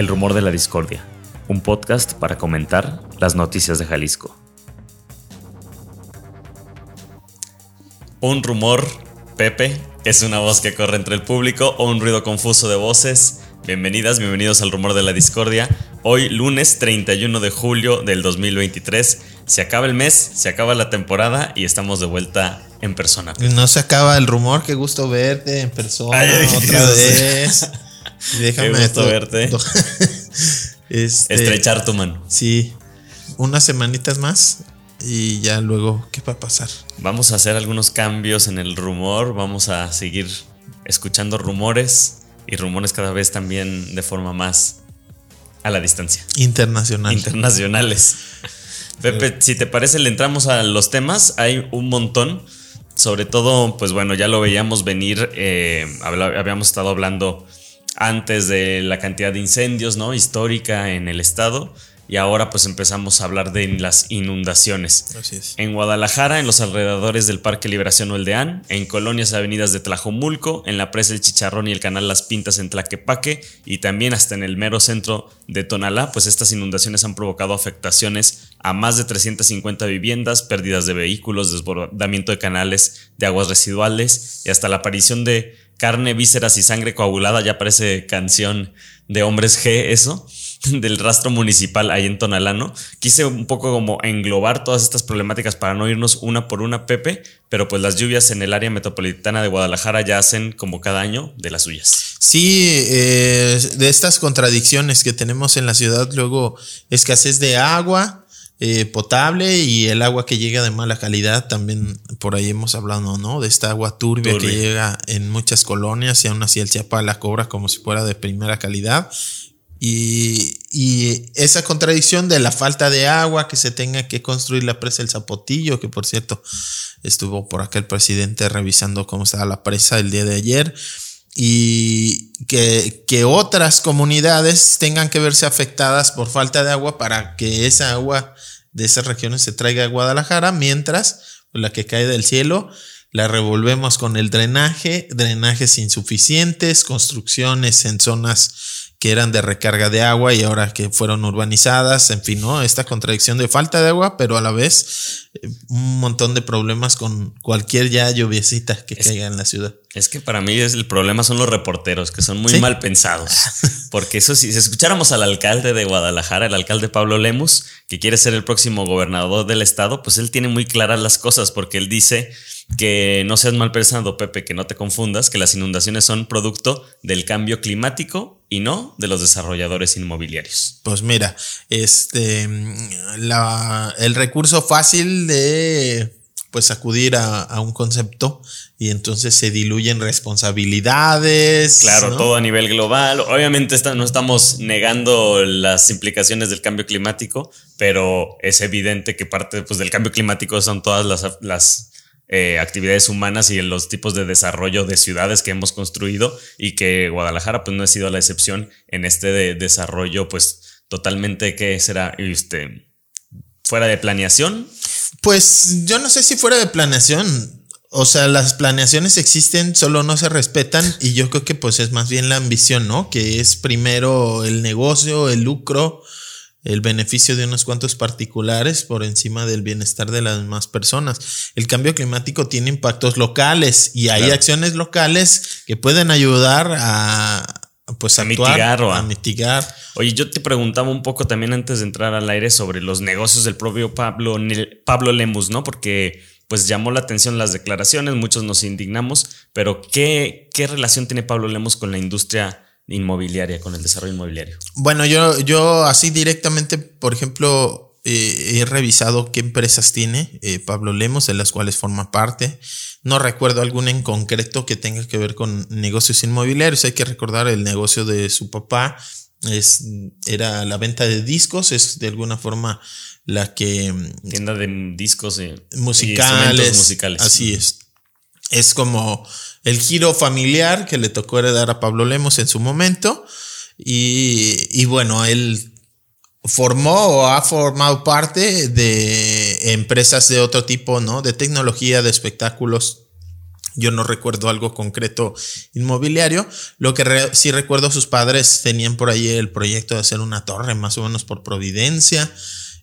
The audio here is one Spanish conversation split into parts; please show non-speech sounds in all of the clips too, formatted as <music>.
El Rumor de la Discordia, un podcast para comentar las noticias de Jalisco. Un rumor, Pepe, es una voz que corre entre el público o un ruido confuso de voces. Bienvenidas, bienvenidos al Rumor de la Discordia. Hoy, lunes 31 de julio del 2023, se acaba el mes, se acaba la temporada y estamos de vuelta en persona. No se acaba el rumor, qué gusto verte en persona otra vez. <laughs> Déjame qué gusto verte. <laughs> <laughs> Este, Estrechar tu mano. Sí, unas semanitas más y ya luego, ¿qué va a pasar? Vamos a hacer algunos cambios en el rumor, vamos a seguir escuchando rumores y rumores cada vez también de forma más a la distancia. Internacional. Internacionales. Pepe, si te parece, le entramos a los temas. Hay un montón. Sobre todo, pues bueno, ya lo veíamos venir. Eh, habíamos estado hablando antes de la cantidad de incendios, ¿no? Histórica en el estado y ahora pues empezamos a hablar de las inundaciones. Así es. En Guadalajara, en los alrededores del Parque Liberación Oldeán, en colonias y avenidas de Tlajomulco, en la presa El Chicharrón y el canal Las Pintas en Tlaquepaque y también hasta en el mero centro de Tonalá, pues estas inundaciones han provocado afectaciones a más de 350 viviendas, pérdidas de vehículos, desbordamiento de canales de aguas residuales y hasta la aparición de carne, vísceras y sangre coagulada, ya parece canción de hombres G eso <laughs> del rastro municipal ahí en Tonalano. Quise un poco como englobar todas estas problemáticas para no irnos una por una, Pepe, pero pues las lluvias en el área metropolitana de Guadalajara ya hacen como cada año de las suyas. Sí, eh, de estas contradicciones que tenemos en la ciudad, luego escasez de agua. Eh, potable y el agua que llega de mala calidad, también por ahí hemos hablado, ¿no? De esta agua turbia, que llega en muchas colonias y aún así el Chiapa la cobra como si fuera de primera calidad. Y, esa contradicción de la falta de agua, que se tenga que construir la presa El Zapotillo, que por cierto estuvo por acá el presidente revisando cómo estaba la presa el día de ayer, y que, que otras comunidades tengan que verse afectadas por falta de agua para que esa agua de esas regiones se traiga a Guadalajara, mientras la que cae del cielo la revolvemos con el drenaje, drenajes insuficientes, construcciones en zonas que eran de recarga de agua y ahora que fueron urbanizadas, en fin, ¿no? Esta contradicción de falta de agua, pero a la vez eh, un montón de problemas con cualquier ya lluviecita que caiga en la ciudad. Es que para mí es, el problema son los reporteros, que son muy mal pensados. <laughs> Porque eso si escucháramos al alcalde de Guadalajara, el alcalde Pablo Lemus, que quiere ser el próximo gobernador del estado, pues él tiene muy claras las cosas, porque él dice que no seas mal pensado, Pepe, que no te confundas, que las inundaciones son producto del cambio climático y no de los desarrolladores inmobiliarios. Pues mira, este la, el recurso fácil de pues acudir a, un concepto y entonces se diluyen responsabilidades. Claro, todo a nivel global. Obviamente no estamos negando las implicaciones del cambio climático, pero es evidente que parte pues, del cambio climático son todas las, las eh, actividades humanas y los tipos de desarrollo de ciudades que hemos construido y que Guadalajara pues no ha sido la excepción en este desarrollo pues totalmente que será este fuera de planeación. Pues yo no sé si fuera de planeación. O sea, las planeaciones existen, solo no se respetan y yo creo que pues es más bien la ambición, ¿no? Que es primero el negocio, el lucro, el beneficio de unos cuantos particulares por encima del bienestar de las demás personas. El cambio climático tiene impactos locales y hay acciones locales que pueden ayudar a pues a mitigar o a, mitigar. Oye, yo te preguntaba un poco también antes de entrar al aire sobre los negocios del propio Pablo, Pablo Lemus, ¿no? Porque pues llamó la atención las declaraciones, muchos nos indignamos, pero ¿qué, qué relación tiene Pablo Lemus con la industria inmobiliaria, con el desarrollo inmobiliario? Bueno, yo, yo así directamente, por ejemplo, eh, he revisado qué empresas tiene eh, Pablo Lemos, de las cuales forma parte. No recuerdo alguna en concreto que tenga que ver con negocios inmobiliarios. Hay que recordar el negocio de su papá. Es, era la venta de discos, es de alguna forma la que... Tienda de discos eh, musicales, musicales. Así es. Es como el giro familiar que le tocó heredar a Pablo Lemos en su momento. Y, bueno, él formó o ha formado parte de empresas de otro tipo, ¿no? De tecnología, de espectáculos, Yo no recuerdo algo concreto inmobiliario. Lo que sí recuerdo, sus padres tenían por ahí el proyecto de hacer una torre, más o menos por Providencia.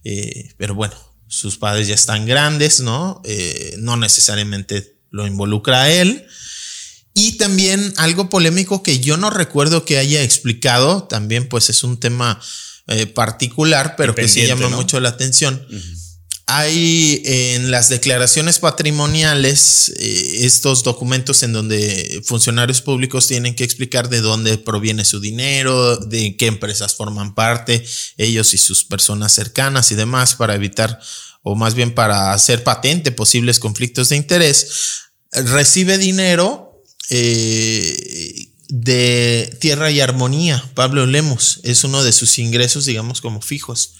Eh, pero bueno, sus padres ya están grandes, ¿no? Eh, no necesariamente lo involucra a él. Y también algo polémico que yo no recuerdo que haya explicado, también pues es un tema eh, particular, pero que sí llama mucho la atención. Hay en las declaraciones patrimoniales eh, estos documentos en donde funcionarios públicos tienen que explicar de dónde proviene su dinero, de qué empresas forman parte, ellos y sus personas cercanas y demás para evitar o más bien para hacer patente posibles conflictos de interés. Recibe dinero eh, de Tierra y Armonía. Pablo Lemos es uno de sus ingresos, digamos, como fijos.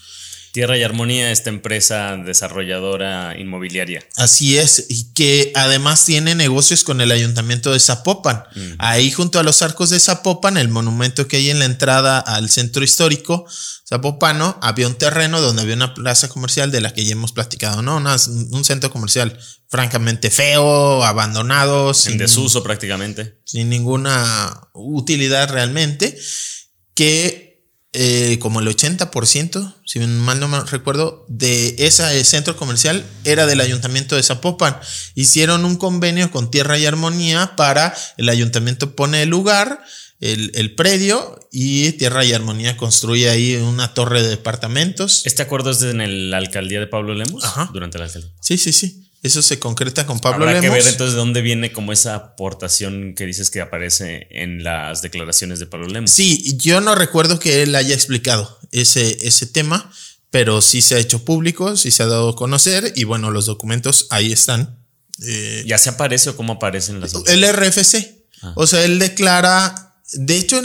Tierra y Armonía, esta empresa desarrolladora inmobiliaria. Así es, y que además tiene negocios con el ayuntamiento de Zapopan. Ahí junto a los arcos de Zapopan, el monumento que hay en la entrada al centro histórico zapopano, había un terreno donde había una plaza comercial de la que ya hemos platicado, ¿no? un centro comercial francamente feo, abandonado. En desuso prácticamente. Sin ninguna utilidad realmente, que eh, como el 80%, si mal no me recuerdo, de ese centro comercial era del ayuntamiento de Zapopan. Hicieron un convenio con Tierra y Armonía para el ayuntamiento pone el lugar, el, predio y Tierra y Armonía construye ahí una torre de departamentos. ¿Este acuerdo es en la alcaldía de Pablo Lemos? Durante la alcaldía. Sí, sí, sí. Eso se concreta con Pablo Habrá que ver entonces de dónde viene como esa aportación que dices que aparece en las declaraciones de Pablo Lemos. Sí, yo no recuerdo que él haya explicado ese, ese tema, pero sí se ha hecho público, sí se ha dado a conocer y bueno, los documentos ahí están. Eh, ¿Ya se aparece o cómo aparecen las El RFC. Ah. O sea, él declara, de hecho,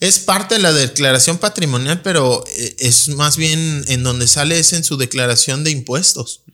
es parte de la declaración patrimonial, pero eh, es más bien en donde sale es en su declaración de impuestos.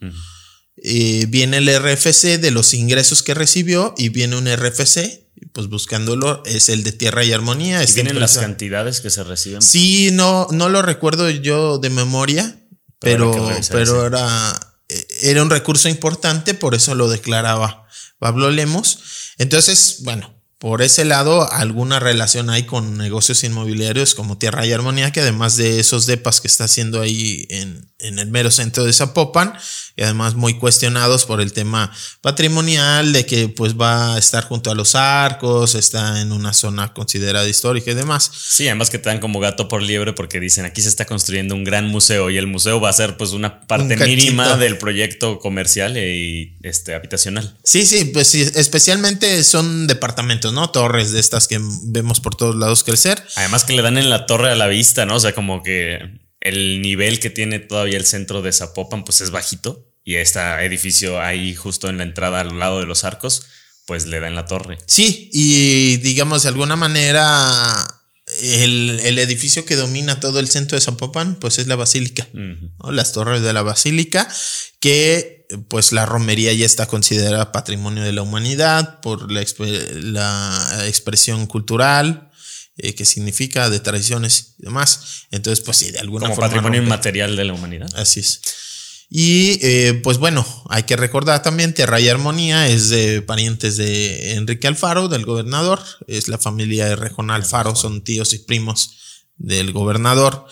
Eh, viene el RFC de los ingresos que recibió y viene un RFC, pues buscándolo, es el de Tierra y Armonía. ¿Y vienen las cantidades que se reciben? Sí, no, no lo recuerdo yo de memoria, pero, pero, era, eh, era un recurso importante, por eso lo declaraba Pablo Lemos. Entonces, bueno, por ese lado, alguna relación hay con negocios inmobiliarios como Tierra y Armonía, que además de esos depas que está haciendo ahí en, en el mero centro de Zapopan, y además muy cuestionados por el tema patrimonial de que pues va a estar junto a los arcos, está en una zona considerada histórica y demás. Sí, además que te dan como gato por liebre porque dicen aquí se está construyendo un gran museo y el museo va a ser pues una parte mínima del proyecto comercial y este habitacional. Sí, sí, pues sí, especialmente son departamentos, ¿no? Torres de estas que vemos por todos lados crecer. Además que le dan en la torre a la vista, ¿no? O sea, como que el nivel que tiene todavía el centro de Zapopan pues es bajito. Y este edificio ahí justo en la entrada al lado de los arcos pues le da en la torre. Sí, y digamos de alguna manera el, edificio que domina todo el centro de Zapopan pues es la basílica, las torres de la basílica que pues la romería ya está considerada patrimonio de la humanidad por la, la expresión cultural, eh, que significa de tradiciones y demás. Entonces, pues sí, de alguna Como patrimonio inmaterial de la humanidad. Así es. Y eh, pues bueno, hay que recordar también Tierra y Armonía es de parientes de Enrique Alfaro, del gobernador. Es la familia de Rejón Alfaro, son tíos y primos del gobernador.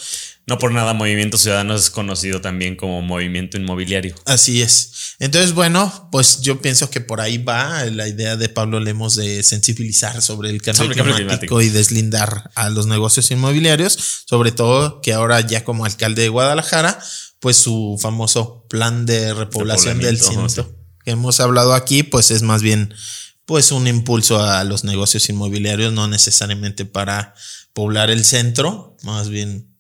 No por nada Movimiento Ciudadano es conocido también como movimiento inmobiliario. Así es. Entonces, bueno, pues yo pienso que por ahí va la idea de Pablo Lemos de sensibilizar sobre el cambio, climático, y deslindar a los negocios inmobiliarios, sobre todo que ahora ya como alcalde de Guadalajara, pues su famoso plan de repoblación del centro que hemos hablado aquí, pues es más bien pues un impulso a los negocios inmobiliarios, no necesariamente para poblar el centro, más bien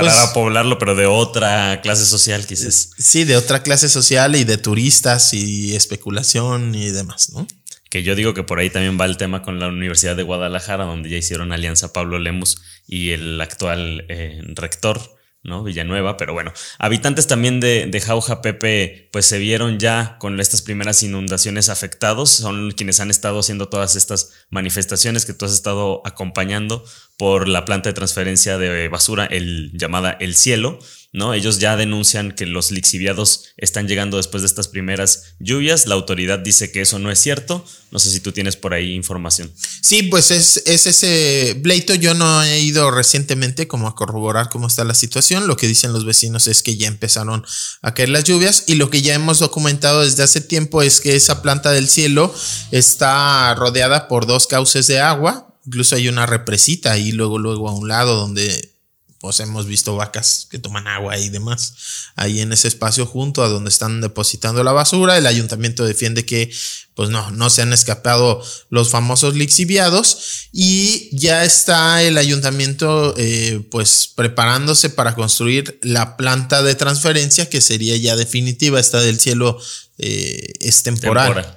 para pues, poblarlo, pero de otra clase social, quizás. Sí, de otra clase social y de turistas y especulación y demás, ¿no? Que yo digo que por ahí también va el tema con la Universidad de Guadalajara, donde ya hicieron alianza Pablo Lemus y el actual eh, rector ¿no? Villanueva, pero bueno, habitantes también de, de, Jauja Pepe, pues se vieron ya con estas primeras inundaciones afectados, son quienes han estado haciendo todas estas manifestaciones que tú has estado acompañando por la planta de transferencia de basura, el llamada El Cielo, ¿no? Ellos ya denuncian que los lixiviados están llegando después de estas primeras lluvias. La autoridad dice que eso no es cierto. No sé si tú tienes por ahí información. Sí, pues es, es ese pleito. Yo no he ido recientemente como a corroborar cómo está la situación. Lo que dicen los vecinos es que ya empezaron a caer las lluvias y lo que ya hemos documentado desde hace tiempo es que esa planta del cielo está rodeada por dos cauces de agua. Incluso hay una represita ahí luego, luego a un lado donde pues hemos visto vacas que toman agua y demás ahí en ese espacio junto a donde están depositando la basura. El ayuntamiento defiende que pues no, no se han escapado los famosos lixiviados y ya está el ayuntamiento eh, pues preparándose para construir la planta de transferencia que sería ya definitiva, esta del cielo eh, es temporal.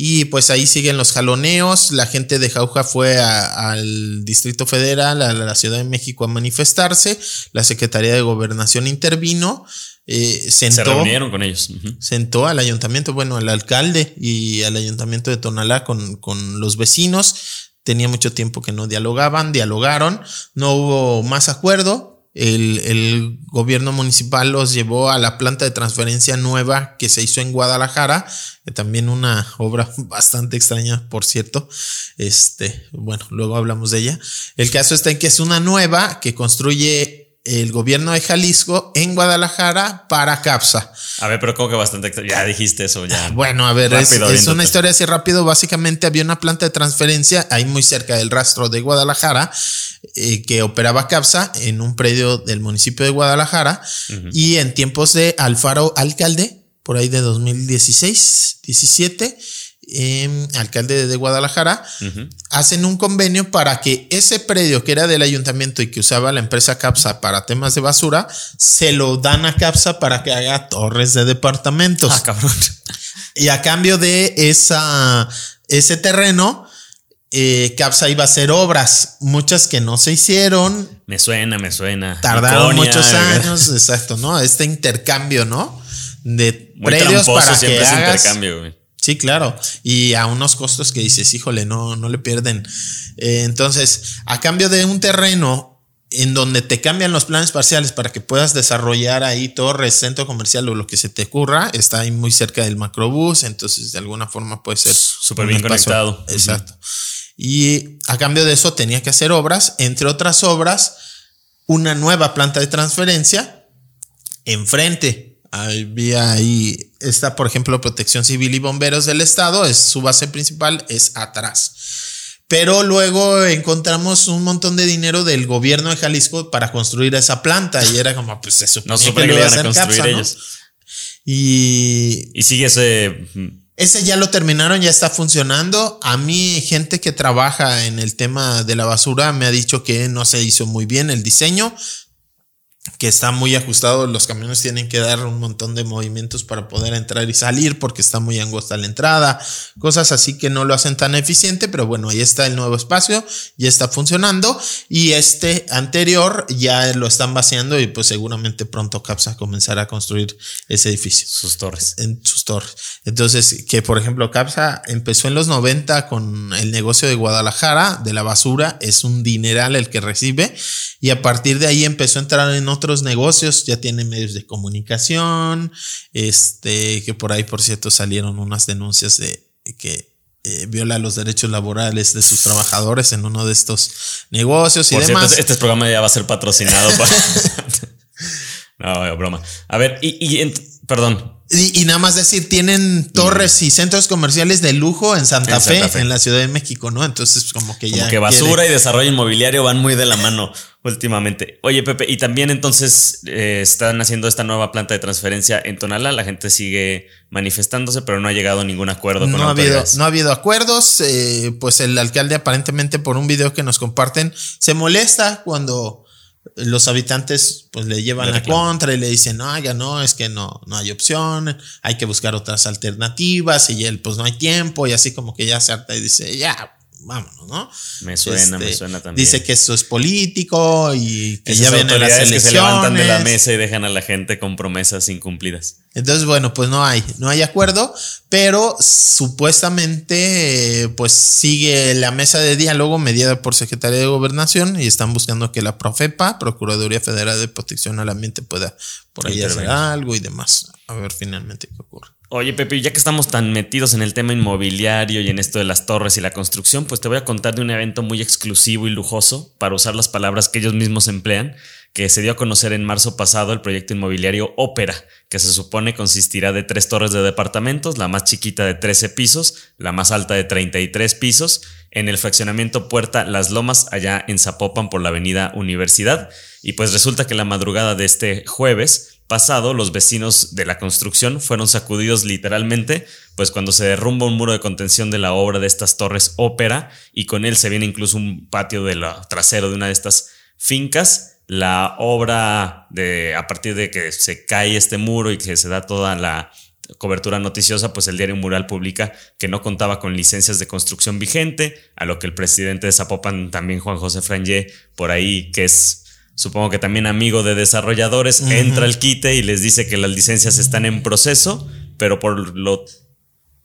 Y pues ahí siguen los jaloneos. La gente de Jauja fue al Distrito Federal, a la Ciudad de México a manifestarse. La Secretaría de Gobernación intervino. Eh, sentó, Se reunieron con ellos. Sentó al ayuntamiento, bueno, al alcalde y al ayuntamiento de Tonalá con, con los vecinos. Tenía mucho tiempo que no dialogaban, dialogaron. No hubo más acuerdo el, gobierno municipal los llevó a la planta de transferencia nueva que se hizo en Guadalajara, también una obra <laughs> bastante extraña, por cierto. Este, bueno, luego hablamos de ella. El caso está en que es una nueva que construye el gobierno de Jalisco en Guadalajara para CAPSA. A ver, pero como que bastante. Ya dijiste eso, ya. Bueno, a ver, es, una historia así rápido. Básicamente había una planta de transferencia ahí muy cerca del rastro de Guadalajara eh, que operaba CAPSA en un predio del municipio de Guadalajara y en tiempos de Alfaro Alcalde, por ahí de 2016, 17 alcalde de Guadalajara, hacen un convenio para que ese predio que era del ayuntamiento y que usaba la empresa CAPSA para temas de basura, se lo dan a CAPSA para que haga torres de departamentos. Ah, cabrón. Y a cambio de esa, ese terreno, eh, CAPSA iba a hacer obras, muchas que no se hicieron. Me suena, me suena. Tardaron muchos años, exacto, ¿no? Este intercambio, ¿no? De predios para que hagas, intercambio, Sí, claro. Y a unos costos que dices, híjole, no, no le pierden. Eh, entonces, a cambio de un terreno en donde te cambian los planes parciales para que puedas desarrollar ahí torres, centro comercial o lo que se te ocurra, está ahí muy cerca del macrobús, entonces de alguna forma puede ser súper bien conectado. Exacto. Y a cambio de eso tenía que hacer obras, entre otras obras, una nueva planta de transferencia enfrente había ahí, está por ejemplo Protección Civil y Bomberos del Estado, es su base principal, es atrás. Pero luego encontramos un montón de dinero del gobierno de Jalisco para construir esa planta y era como, pues eso. No supe que, iban a construir ellos. Y, y sigue ese... Ese ya lo terminaron, ya está funcionando. A mí, gente que trabaja en el tema de la basura me ha dicho que no se hizo muy bien el diseño que está muy ajustado, los camiones tienen que dar un montón de movimientos para poder entrar y salir porque está muy angosta la entrada, cosas así que no lo hacen tan eficiente, pero bueno, ahí está el nuevo espacio, ya está funcionando y este anterior ya lo están vaciando y pues seguramente pronto CAPSA comenzará a construir ese edificio. Sus torres. En sus torres. Entonces, que por ejemplo CAPSA empezó en los 90 con el negocio de Guadalajara, de la basura, es un dineral el que recibe y a partir de ahí empezó a entrar en otros negocios, ya tiene medios de comunicación, este, que por ahí, por cierto, salieron unas denuncias de que eh, viola los derechos laborales de sus trabajadores en uno de estos negocios y demás. este programa ya va a ser patrocinado. <laughs> <laughs> no, broma. A ver, y, perdón, y, nada más decir, tienen torres y centros comerciales de lujo en Santa, Fe, en la Ciudad de México, ¿no? Entonces, como que ya. Como que basura y desarrollo inmobiliario van muy de la mano últimamente. Oye, Pepe, y también entonces eh, están haciendo esta nueva planta de transferencia en Tonalá. La gente sigue manifestándose, pero no ha llegado a ningún acuerdo con no ha habido No ha habido acuerdos. Eh, pues el alcalde, aparentemente, por un video que nos comparten, se molesta cuando los habitantes pues le llevan a contra y le dicen, no, ya no, es que no, no hay opción, hay que buscar otras alternativas y él pues no hay tiempo y así como que ya se harta y dice, ya, vámonos, ¿no? Me suena, me Este, suena también. Dice que eso es político y que Esas ya vienen las elecciones. que se levantan de la mesa y dejan a la gente con promesas incumplidas. Entonces, bueno, pues no hay, no hay acuerdo, pero supuestamente, eh, pues sigue la mesa de diálogo mediada por Secretaría de Gobernación y están buscando que la Profepa, Procuraduría Federal de Protección al Ambiente, pueda por ahí hacer algo y demás. A ver finalmente qué ocurre. Oye, Pepe, ya que estamos tan metidos en el tema inmobiliario y en esto de las torres y la construcción, pues te voy a contar de un evento muy exclusivo y lujoso, para usar las palabras que ellos mismos emplean, que se dio a conocer en marzo pasado el proyecto inmobiliario Ópera, que se supone consistirá de tres torres de departamentos, la más chiquita de 13 pisos, la más alta de 33 pisos, en el fraccionamiento Puerta Las Lomas, allá en Zapopan por la avenida Universidad. Y pues resulta que la madrugada de este jueves pasado, los vecinos de la construcción fueron sacudidos literalmente, pues cuando se derrumba un muro de contención de la obra de estas torres ópera y con él se viene incluso un patio de la, trasero de una de estas fincas. La obra de a partir de que se cae este muro y que se da toda la cobertura noticiosa, pues el diario Mural publica que no contaba con licencias de construcción vigente, a lo que el presidente de Zapopan, también Juan José Frangé, por ahí, que es supongo que también amigo de desarrolladores, entra al quite y les dice que las licencias están en proceso, pero por lo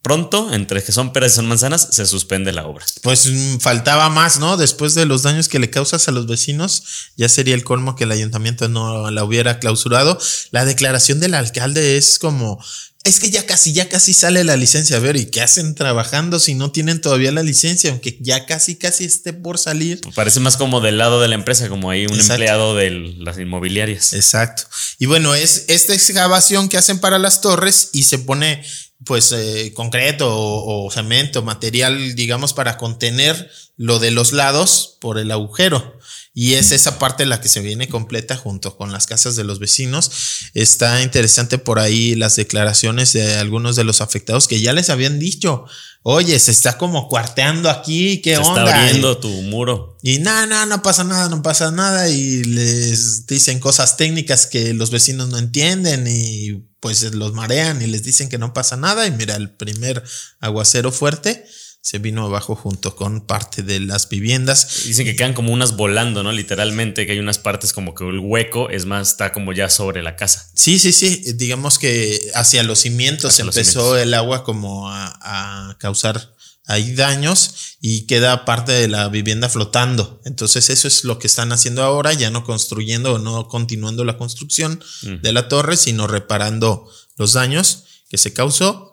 pronto, entre que son peras y son manzanas, se suspende la obra. Pues mm, faltaba más, ¿no? Después de los daños que le causas a los vecinos, ya sería el colmo que el ayuntamiento no la hubiera clausurado. La declaración del alcalde es como, es que ya casi, ya casi sale la licencia. A ver, ¿y qué hacen trabajando si no tienen todavía la licencia? Aunque ya casi, casi esté por salir. Parece más como del lado de la empresa, como ahí un Exacto. empleado de las inmobiliarias. Exacto. Y bueno, es esta excavación que hacen para las torres y se pone pues eh, concreto o, o cemento, material, digamos, para contener lo de los lados por el agujero. Y es esa parte la que se viene completa junto con las casas de los vecinos. Está interesante por ahí las declaraciones de algunos de los afectados que ya les habían dicho, oye, se está como cuarteando aquí, ¿qué Se onda? está abriendo tu muro. Y no, no, no pasa nada, no pasa nada. Y les dicen cosas técnicas que los vecinos no entienden y pues los marean y les dicen que no pasa nada. Y mira, el primer aguacero fuerte se vino abajo junto con parte de las viviendas. Dicen que quedan como unas volando, ¿no? Literalmente, que hay unas partes como que el hueco, es más, está como ya sobre la casa. Sí, sí, sí. Digamos que hacia los cimientos Hacia los empezó cimientos. el agua como a, a causar ahí daños y queda parte de la vivienda flotando. Entonces eso es lo que están haciendo ahora, ya no construyendo o no continuando la construcción de la torre, sino reparando los daños que se causó.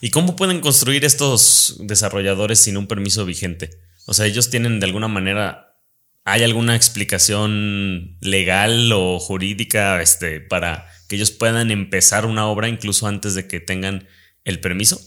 ¿Y cómo pueden construir estos desarrolladores sin un permiso vigente? O sea, ellos tienen de alguna manera, ¿hay alguna explicación legal o jurídica este, para que ellos puedan empezar una obra incluso antes de que tengan el permiso?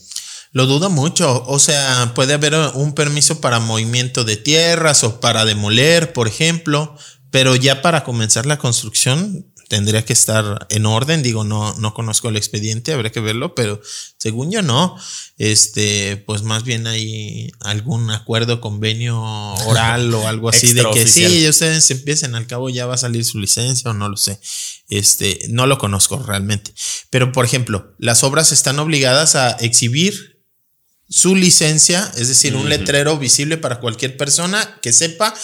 Lo dudo mucho. O sea, puede haber un permiso para movimiento de tierras o para demoler, por ejemplo, pero ya para comenzar la construcción tendría que estar en orden. Digo, no, no conozco el expediente, habría que verlo, pero según yo no. Este, pues más bien hay algún acuerdo, convenio <laughs> oral o algo así de que sí, ustedes empiecen, al cabo ya va a salir su licencia o no lo sé. Este, no lo conozco realmente. Pero, por ejemplo, las obras están obligadas a exhibir su licencia, es decir, un letrero visible para cualquier persona que sepa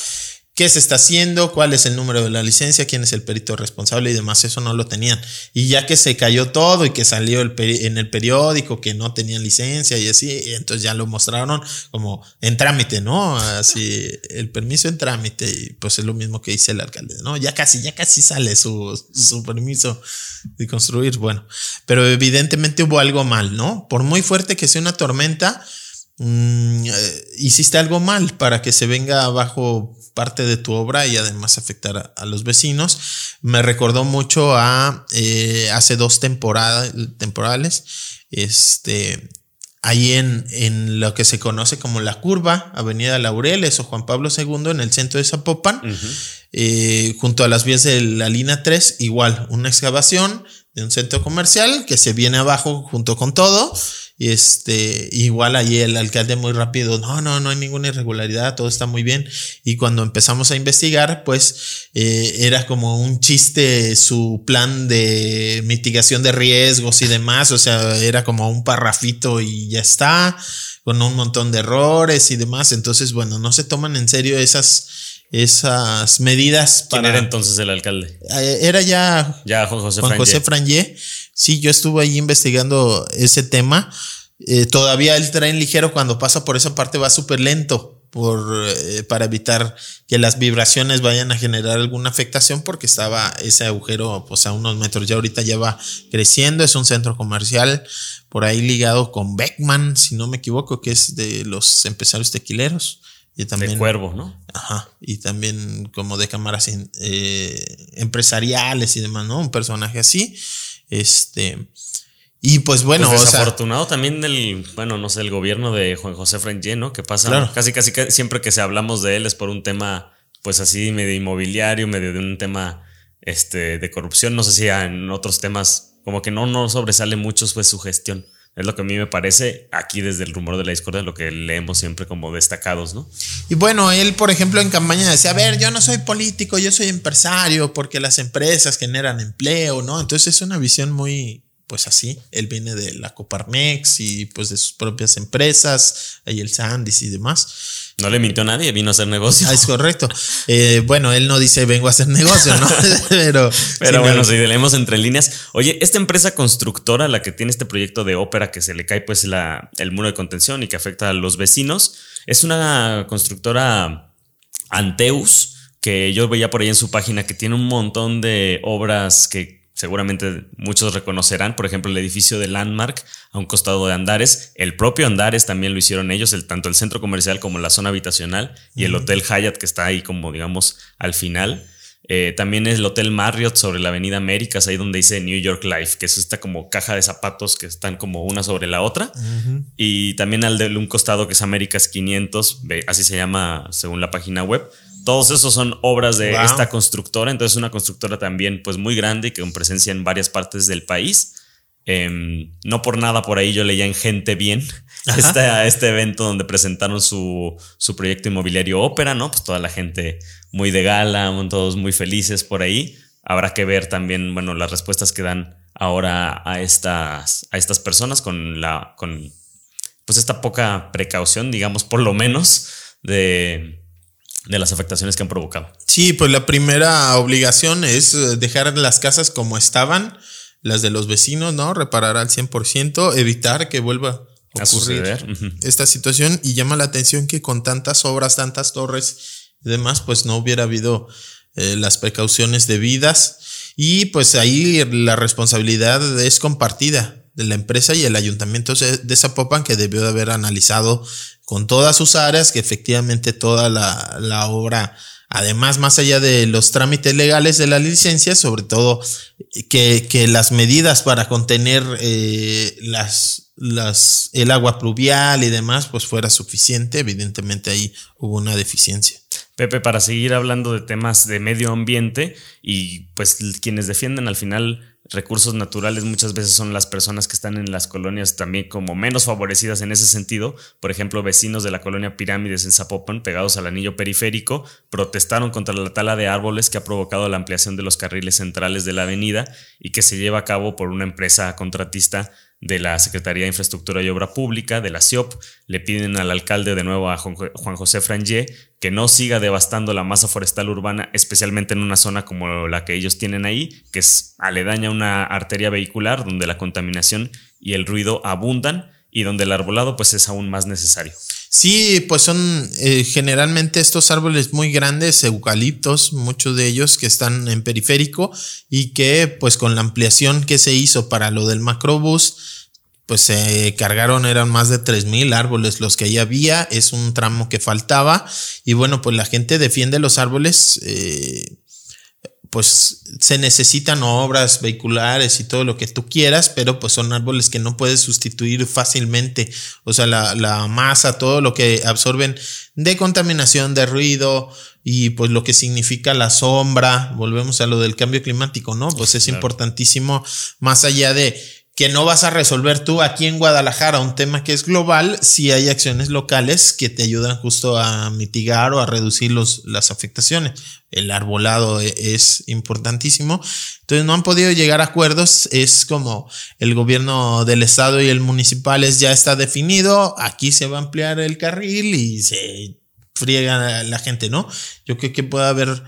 qué se está haciendo, cuál es el número de la licencia, quién es el perito responsable y demás, eso no lo tenían. Y ya que se cayó todo y que salió en el periódico que no tenían licencia y así, entonces ya lo mostraron como en trámite, ¿no? Así, el permiso en trámite y pues es lo mismo que dice el alcalde, ¿no? Ya casi, ya casi sale su, su permiso de construir, bueno, pero evidentemente hubo algo mal, ¿no? Por muy fuerte que sea una tormenta, mm, eh, hiciste algo mal para que se venga abajo parte de tu obra y además afectar a, a los vecinos. Me recordó mucho a eh, hace dos temporadas, temporales, este, ahí en, en lo que se conoce como la curva, Avenida Laureles o Juan Pablo II, en el centro de Zapopan, eh, junto a las vías de la línea 3, igual, una excavación de un centro comercial que se viene abajo junto con todo. Y este, igual ahí el alcalde muy rápido, no, no, no hay ninguna irregularidad, todo está muy bien. Y cuando empezamos a investigar, pues eh, era como un chiste su plan de mitigación de riesgos y demás, o sea, era como un parrafito y ya está. con un montón de errores y demás. Entonces, bueno, no se toman en serio esas, esas medidas ¿Quién era entonces el alcalde? Eh, Era ya, Ya Juan José Juan Frangé. José Frangé. Sí, yo estuve ahí investigando ese tema. Eh, todavía el tren ligero cuando pasa por esa parte va súper lento por, eh, para evitar que las vibraciones vayan a generar alguna afectación porque estaba ese agujero pues a unos metros. Ya ahorita ya va creciendo, es un centro comercial por ahí ligado con Beckman, si no me equivoco, que es de los empresarios tequileros. Y también, de Cuervo, ¿no? Ajá, y también como de cámaras eh, empresariales y demás, ¿no? Un personaje así. Este. Y pues bueno, Pues o sea, desafortunado también del, bueno, no sé, el gobierno de Juan José Frangé, ¿no? Que pasa Claro. casi, casi, siempre que se hablamos de él es por un tema, pues así, medio inmobiliario, medio de un tema este, de corrupción. No sé si en otros temas, como que no, no sobresale mucho pues, su gestión. Es lo que a mí me parece aquí desde el rumor de la discordia, lo que leemos siempre como destacados, ¿no? Y bueno, él, por ejemplo, en campaña decía, a ver, yo no soy político, yo soy empresario, porque las empresas generan empleo, ¿no? Entonces es una visión muy, pues así. Él viene de la Coparmex y pues de sus propias empresas, ahí el Sandis y demás. No le mintió a nadie, vino a hacer negocio. Ah, es correcto. Eh, bueno, él no dice vengo a hacer negocio, ¿no? <laughs> Pero, Pero sí, bueno, no. si leemos entre líneas. Oye, esta empresa constructora, la que tiene este proyecto de ópera que se le cae pues la, el muro de contención y que afecta a los vecinos, es una constructora Anteus, que yo veía por ahí en su página que tiene un montón de obras que seguramente muchos reconocerán, por ejemplo, el edificio de Landmark a un costado de Andares, el propio Andares también lo hicieron ellos, el, tanto el centro comercial como la zona habitacional y el Hotel Hyatt que está ahí como digamos al final. Eh, también es el Hotel Marriott sobre la Avenida Américas, ahí donde dice New York Life, que es esta como caja de zapatos que están como una sobre la otra. Y también al de un costado que es Américas 500, ve- así se llama según la página web. Todos esos son obras de Wow. esta constructora, entonces es una constructora también pues muy grande y con presencia en varias partes del país. Em, no por nada por ahí yo leía en Gente Bien <laughs> este, este evento donde presentaron su, su proyecto inmobiliario ópera, ¿no? Pues toda la gente muy de gala, todos muy felices por ahí. Habrá que ver también, bueno, las respuestas que dan ahora a estas, a estas personas con la, con pues esta poca precaución, digamos, por lo menos, de, de las afectaciones que han provocado. Sí, pues la primera obligación es eh, dejar las casas como estaban, las de los vecinos, ¿no? Reparar al 100%, evitar que vuelva a A ocurrir esta situación y llama la atención que con tantas obras, tantas torres y demás, pues no hubiera habido eh, las precauciones debidas y pues ahí la responsabilidad es compartida de la empresa y el ayuntamiento de de Zapopan que debió de haber analizado con todas sus áreas que efectivamente toda la, la obra, además más allá de los trámites legales de la licencia, sobre todo que, que las medidas para contener eh, las, las, el agua pluvial y demás, pues fuera suficiente. Evidentemente ahí hubo una deficiencia. Pepe, para seguir hablando de temas de medio ambiente y pues quienes defienden al final recursos naturales muchas veces son las personas que están en las colonias también como menos favorecidas en ese sentido. Por ejemplo, vecinos de la colonia Pirámides en Zapopan, pegados al anillo periférico, protestaron contra la tala de árboles que ha provocado la ampliación de los carriles centrales de la avenida y que se lleva a cabo por una empresa contratista de la Secretaría de Infraestructura y Obra Pública, de la CIOP, le piden al alcalde de nuevo a Juan José Frangé que no siga devastando la masa forestal urbana, especialmente en una zona como la que ellos tienen ahí, que es aledaña a una arteria vehicular donde la contaminación y el ruido abundan y donde el arbolado pues es aún más necesario. Sí, pues son eh, generalmente estos árboles muy grandes, eucaliptos, muchos de ellos que están en periférico y que pues con la ampliación que se hizo para lo del macrobús, pues se cargaron, eran más de 3.000 árboles los que ahí había, es un tramo que faltaba y bueno, pues la gente defiende los árboles. eh, pues se necesitan obras vehiculares y todo lo que tú quieras, pero pues son árboles que no puedes sustituir fácilmente. O sea, la, la masa, todo lo que absorben de contaminación, de ruido y pues lo que significa la sombra. Volvemos a lo del cambio climático, ¿no? Pues es Claro. importantísimo, más allá de que no vas a resolver tú aquí en Guadalajara, un tema que es global, si hay acciones locales que te ayudan justo a mitigar o a reducir los, las afectaciones. El arbolado e, es importantísimo. Entonces no han podido llegar a acuerdos. Es como el gobierno del estado y el municipal ya está definido. Aquí se va a ampliar el carril y se friega la gente, ¿no? Yo creo que puede haber,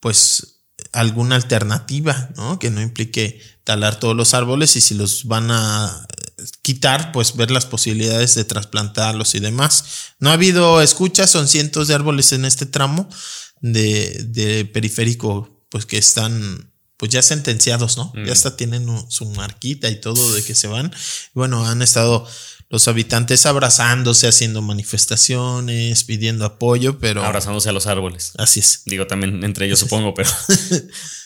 pues, alguna alternativa, ¿no? Que no implique talar todos los árboles y si los van a quitar, pues ver las posibilidades de trasplantarlos y demás. No ha habido escuchas, son cientos de árboles en este tramo de, periférico, pues que están pues ya sentenciados, ¿no? Ya mm. hasta tienen su marquita y todo de que se van. Bueno, han estado los habitantes abrazándose, haciendo manifestaciones, pidiendo apoyo, pero... Abrazándose a los árboles. Así es. Digo, también entre ellos supongo, pero... <laughs>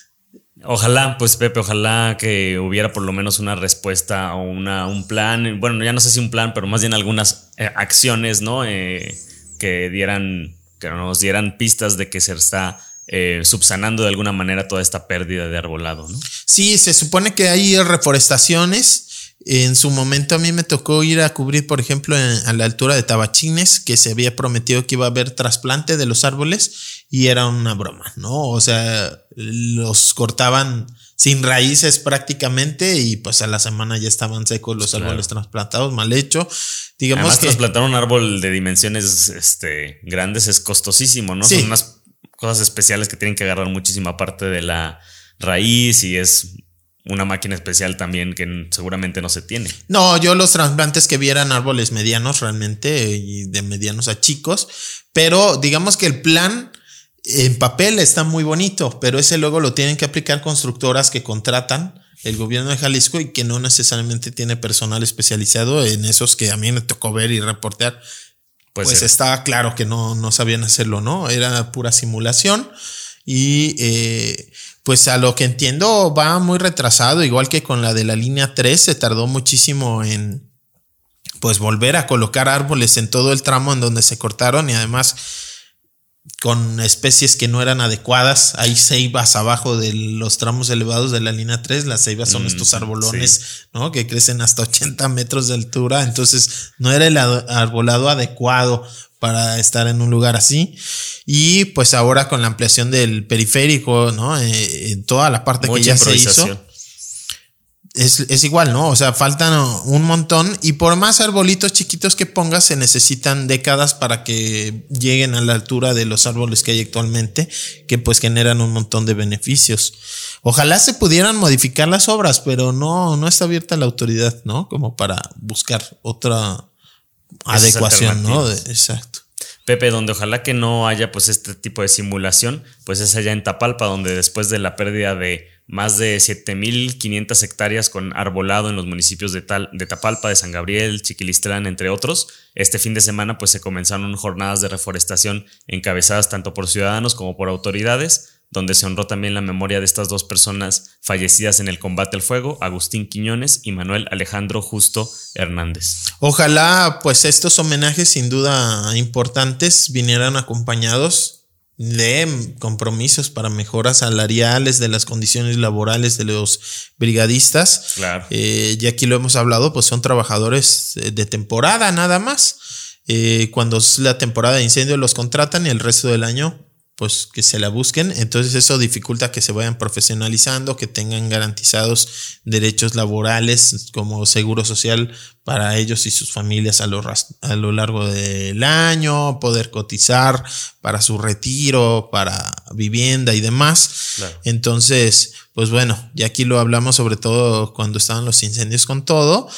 Ojalá, pues Pepe, ojalá que hubiera por lo menos una respuesta o una, un plan, bueno, ya no sé si un plan, pero más bien algunas eh, acciones, ¿no? Eh, que dieran, que nos dieran pistas de que se está eh, subsanando de alguna manera toda esta pérdida de arbolado, ¿no? Sí, se supone que hay reforestaciones en su momento a mí me tocó ir a cubrir, por ejemplo, a la altura de Tabachines, que se había prometido que iba a haber trasplante de los árboles y era una broma, ¿no? O sea, los cortaban sin raíces prácticamente y pues a la semana ya estaban secos los árboles trasplantados, mal hecho. Digamos Además, que trasplantar un árbol de dimensiones este, grandes es costosísimo, ¿no? Son unas cosas especiales que tienen que agarrar muchísima parte de la raíz y es una máquina especial también que seguramente no se tiene. No, yo los trasplantes que vieran árboles medianos realmente y de medianos a chicos, pero digamos que el plan en papel está muy bonito, pero ese luego lo tienen que aplicar constructoras que contratan el gobierno de Jalisco y que no necesariamente tiene personal especializado en esos que a mí me tocó ver y reportear. Pues, estaba claro que no, no sabían hacerlo, ¿no? Era pura simulación y eh, pues a lo que entiendo va muy retrasado, igual que con la de la línea 3, se tardó muchísimo en pues volver a colocar árboles en todo el tramo en donde se cortaron y además con especies que no eran adecuadas. Hay ceibas abajo de los tramos elevados de la línea 3. Las ceibas son mm, estos arbolones, ¿no? Que crecen hasta 80 metros de altura. Entonces, no era el arbolado adecuado para estar en un lugar así. Y pues ahora con la ampliación del periférico, ¿no? Eh, en toda la parte que ya se hizo. Es, igual, ¿no? O sea, faltan un montón y por más arbolitos chiquitos que pongas, se necesitan décadas para que lleguen a la altura de los árboles que hay actualmente, que pues generan un montón de beneficios. Ojalá se pudieran modificar las obras, pero no, no está abierta la autoridad, ¿no? Como para buscar otra adecuación, ¿no? exacto. Pepe, donde ojalá que no haya pues este tipo de simulación, pues es allá en Tapalpa, donde después de la pérdida de más de 7.500 hectáreas con arbolado en los municipios de, Tal, de Tapalpa, de San Gabriel, Chiquilistlán, entre otros, este fin de semana pues se comenzaron jornadas de reforestación encabezadas tanto por ciudadanos como por autoridades, donde se honró también la memoria de estas dos personas fallecidas en el combate al fuego, Agustín Quiñones y Manuel Alejandro Justo Hernández. Ojalá pues estos homenajes sin duda importantes vinieran acompañados de compromisos para mejoras salariales de las condiciones laborales de los brigadistas. Claro. Eh, y aquí lo hemos hablado, pues son trabajadores de temporada nada más. Eh, cuando es la temporada de incendio los contratan y el resto del año pues que se la busquen. Entonces eso dificulta que se vayan profesionalizando, que tengan garantizados derechos laborales como seguro social para ellos y sus familias a lo, a lo largo del año, poder cotizar para su retiro, para vivienda y demás. Entonces, pues bueno, y aquí lo hablamos sobre todo cuando estaban los incendios con todo.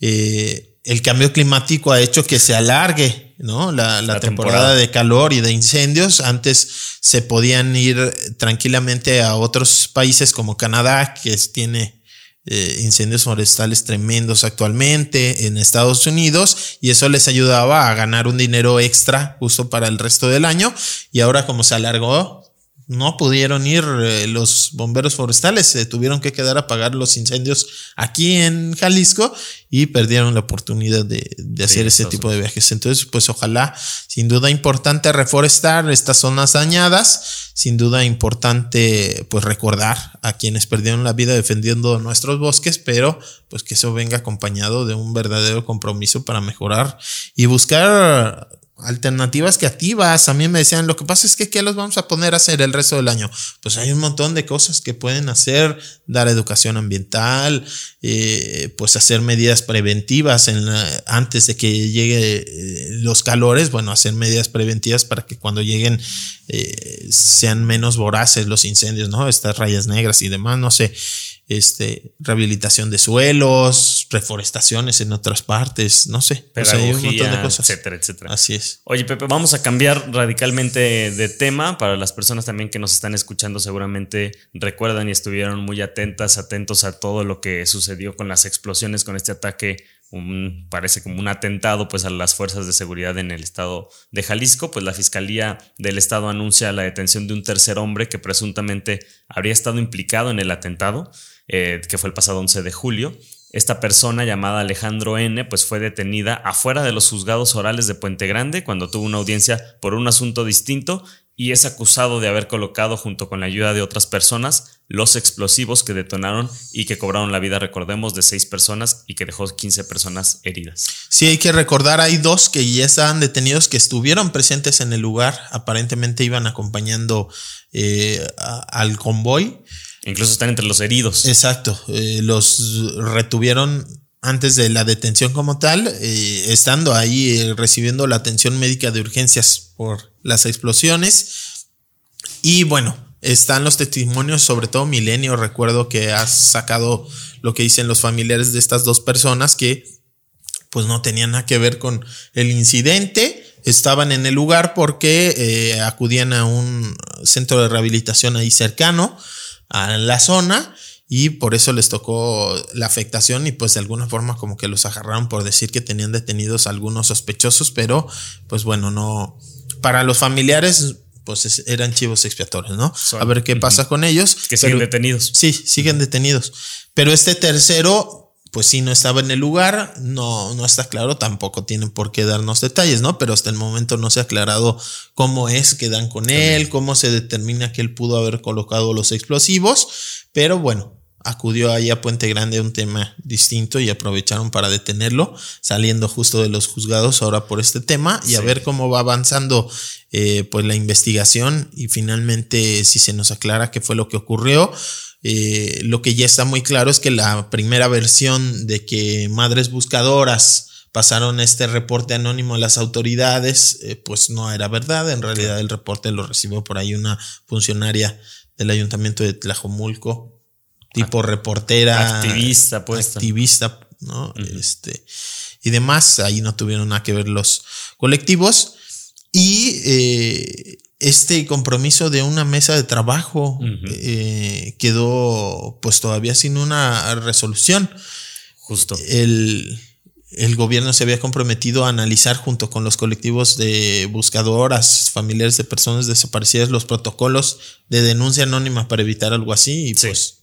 Eh, el cambio climático ha hecho que se alargue ¿no? La, la, temporada, de calor y de incendios. Antes se podían ir tranquilamente a otros países como Canadá, que tiene eh, incendios forestales tremendos actualmente, en Estados Unidos, y eso les ayudaba a ganar un dinero extra justo para el resto del año. Y ahora como se alargó, no pudieron ir eh, los bomberos forestales, se tuvieron que quedar a apagar los incendios aquí en Jalisco y perdieron la oportunidad de, hacer ese tipo de viajes. Entonces, pues ojalá, sin duda importante reforestar estas zonas dañadas, sin duda importante pues recordar a quienes perdieron la vida defendiendo nuestros bosques, pero pues que eso venga acompañado de un verdadero compromiso para mejorar y buscar alternativas creativas. A mí me decían, lo que pasa es que ¿qué los vamos a poner a hacer el resto del año? Pues hay un montón de cosas que pueden hacer, dar educación ambiental, eh, pues hacer medidas preventivas en antes de que lleguen eh, los calores, bueno, hacer medidas preventivas para que cuando lleguen eh, sean menos voraces los incendios, ¿no? Estas rayas negras y demás, no sé este, rehabilitación de suelos, reforestaciones en otras partes, no sé. Pedagogía, un montón de cosas. etcétera, etcétera. Así es. Oye, Pepe, vamos a cambiar radicalmente de tema. Para las personas también que nos están escuchando, seguramente recuerdan y estuvieron muy atentas, atentos a todo lo que sucedió con las explosiones, con este ataque un, parece como un atentado pues a las fuerzas de seguridad en el estado de Jalisco, pues la Fiscalía del Estado anuncia la detención de un tercer hombre que presuntamente habría estado implicado en el atentado. Eh, que fue el pasado 11 de julio. Esta persona llamada Alejandro N. pues fue detenida afuera de los juzgados orales de Puente Grande cuando tuvo una audiencia por un asunto distinto y es acusado de haber colocado junto con la ayuda de otras personas los explosivos que detonaron y que cobraron la vida, recordemos, de seis personas y que dejó 15 personas heridas. Sí, hay que recordar, hay dos que ya estaban detenidos que estuvieron presentes en el lugar, aparentemente iban acompañando eh, al convoy. Incluso están entre los heridos. Exacto. Eh, los retuvieron antes de la detención como tal, eh, estando ahí recibiendo la atención médica de urgencias por las explosiones. Y bueno, están los testimonios, sobre todo Milenio, recuerdo que has sacado lo que dicen los familiares de estas dos personas que pues no tenían nada que ver con el incidente, estaban en el lugar porque acudían a un centro de rehabilitación ahí cercano a la zona y por eso les tocó la afectación y pues de alguna forma como que los agarraron por decir que tenían detenidos algunos sospechosos, pero pues bueno, no, para los familiares pues eran chivos expiatorios, ¿no? a ver qué pasa con ellos. Que siguen detenidos. Sí, siguen detenidos. Pero este tercero pues si no estaba en el lugar, no, no está claro, tampoco tienen por qué darnos detalles, ¿no? Pero hasta el momento no se ha aclarado cómo es que dan con él, cómo se determina que él pudo haber colocado los explosivos, pero bueno, acudió ahí a Puente Grande a un tema distinto y aprovecharon para detenerlo, saliendo justo de los juzgados ahora por este tema y a ver cómo va avanzando eh, pues la investigación. Y finalmente si se nos aclara qué fue lo que ocurrió eh, lo que ya está muy claro es que la primera versión de que madres buscadoras pasaron este reporte anónimo a las autoridades, eh, pues no era verdad. En realidad el reporte lo recibió por ahí una funcionaria del ayuntamiento de Tlajomulco, tipo reportera. Activista, pues. Activista, ¿no? Este, y demás. Ahí no tuvieron nada que ver los colectivos. Y eh, este compromiso de una mesa de trabajo eh, quedó pues todavía sin una resolución. Justo. El, el, gobierno se había comprometido a analizar junto con los colectivos de buscadoras, familiares de personas desaparecidas, los protocolos de denuncia anónima para evitar algo así y pues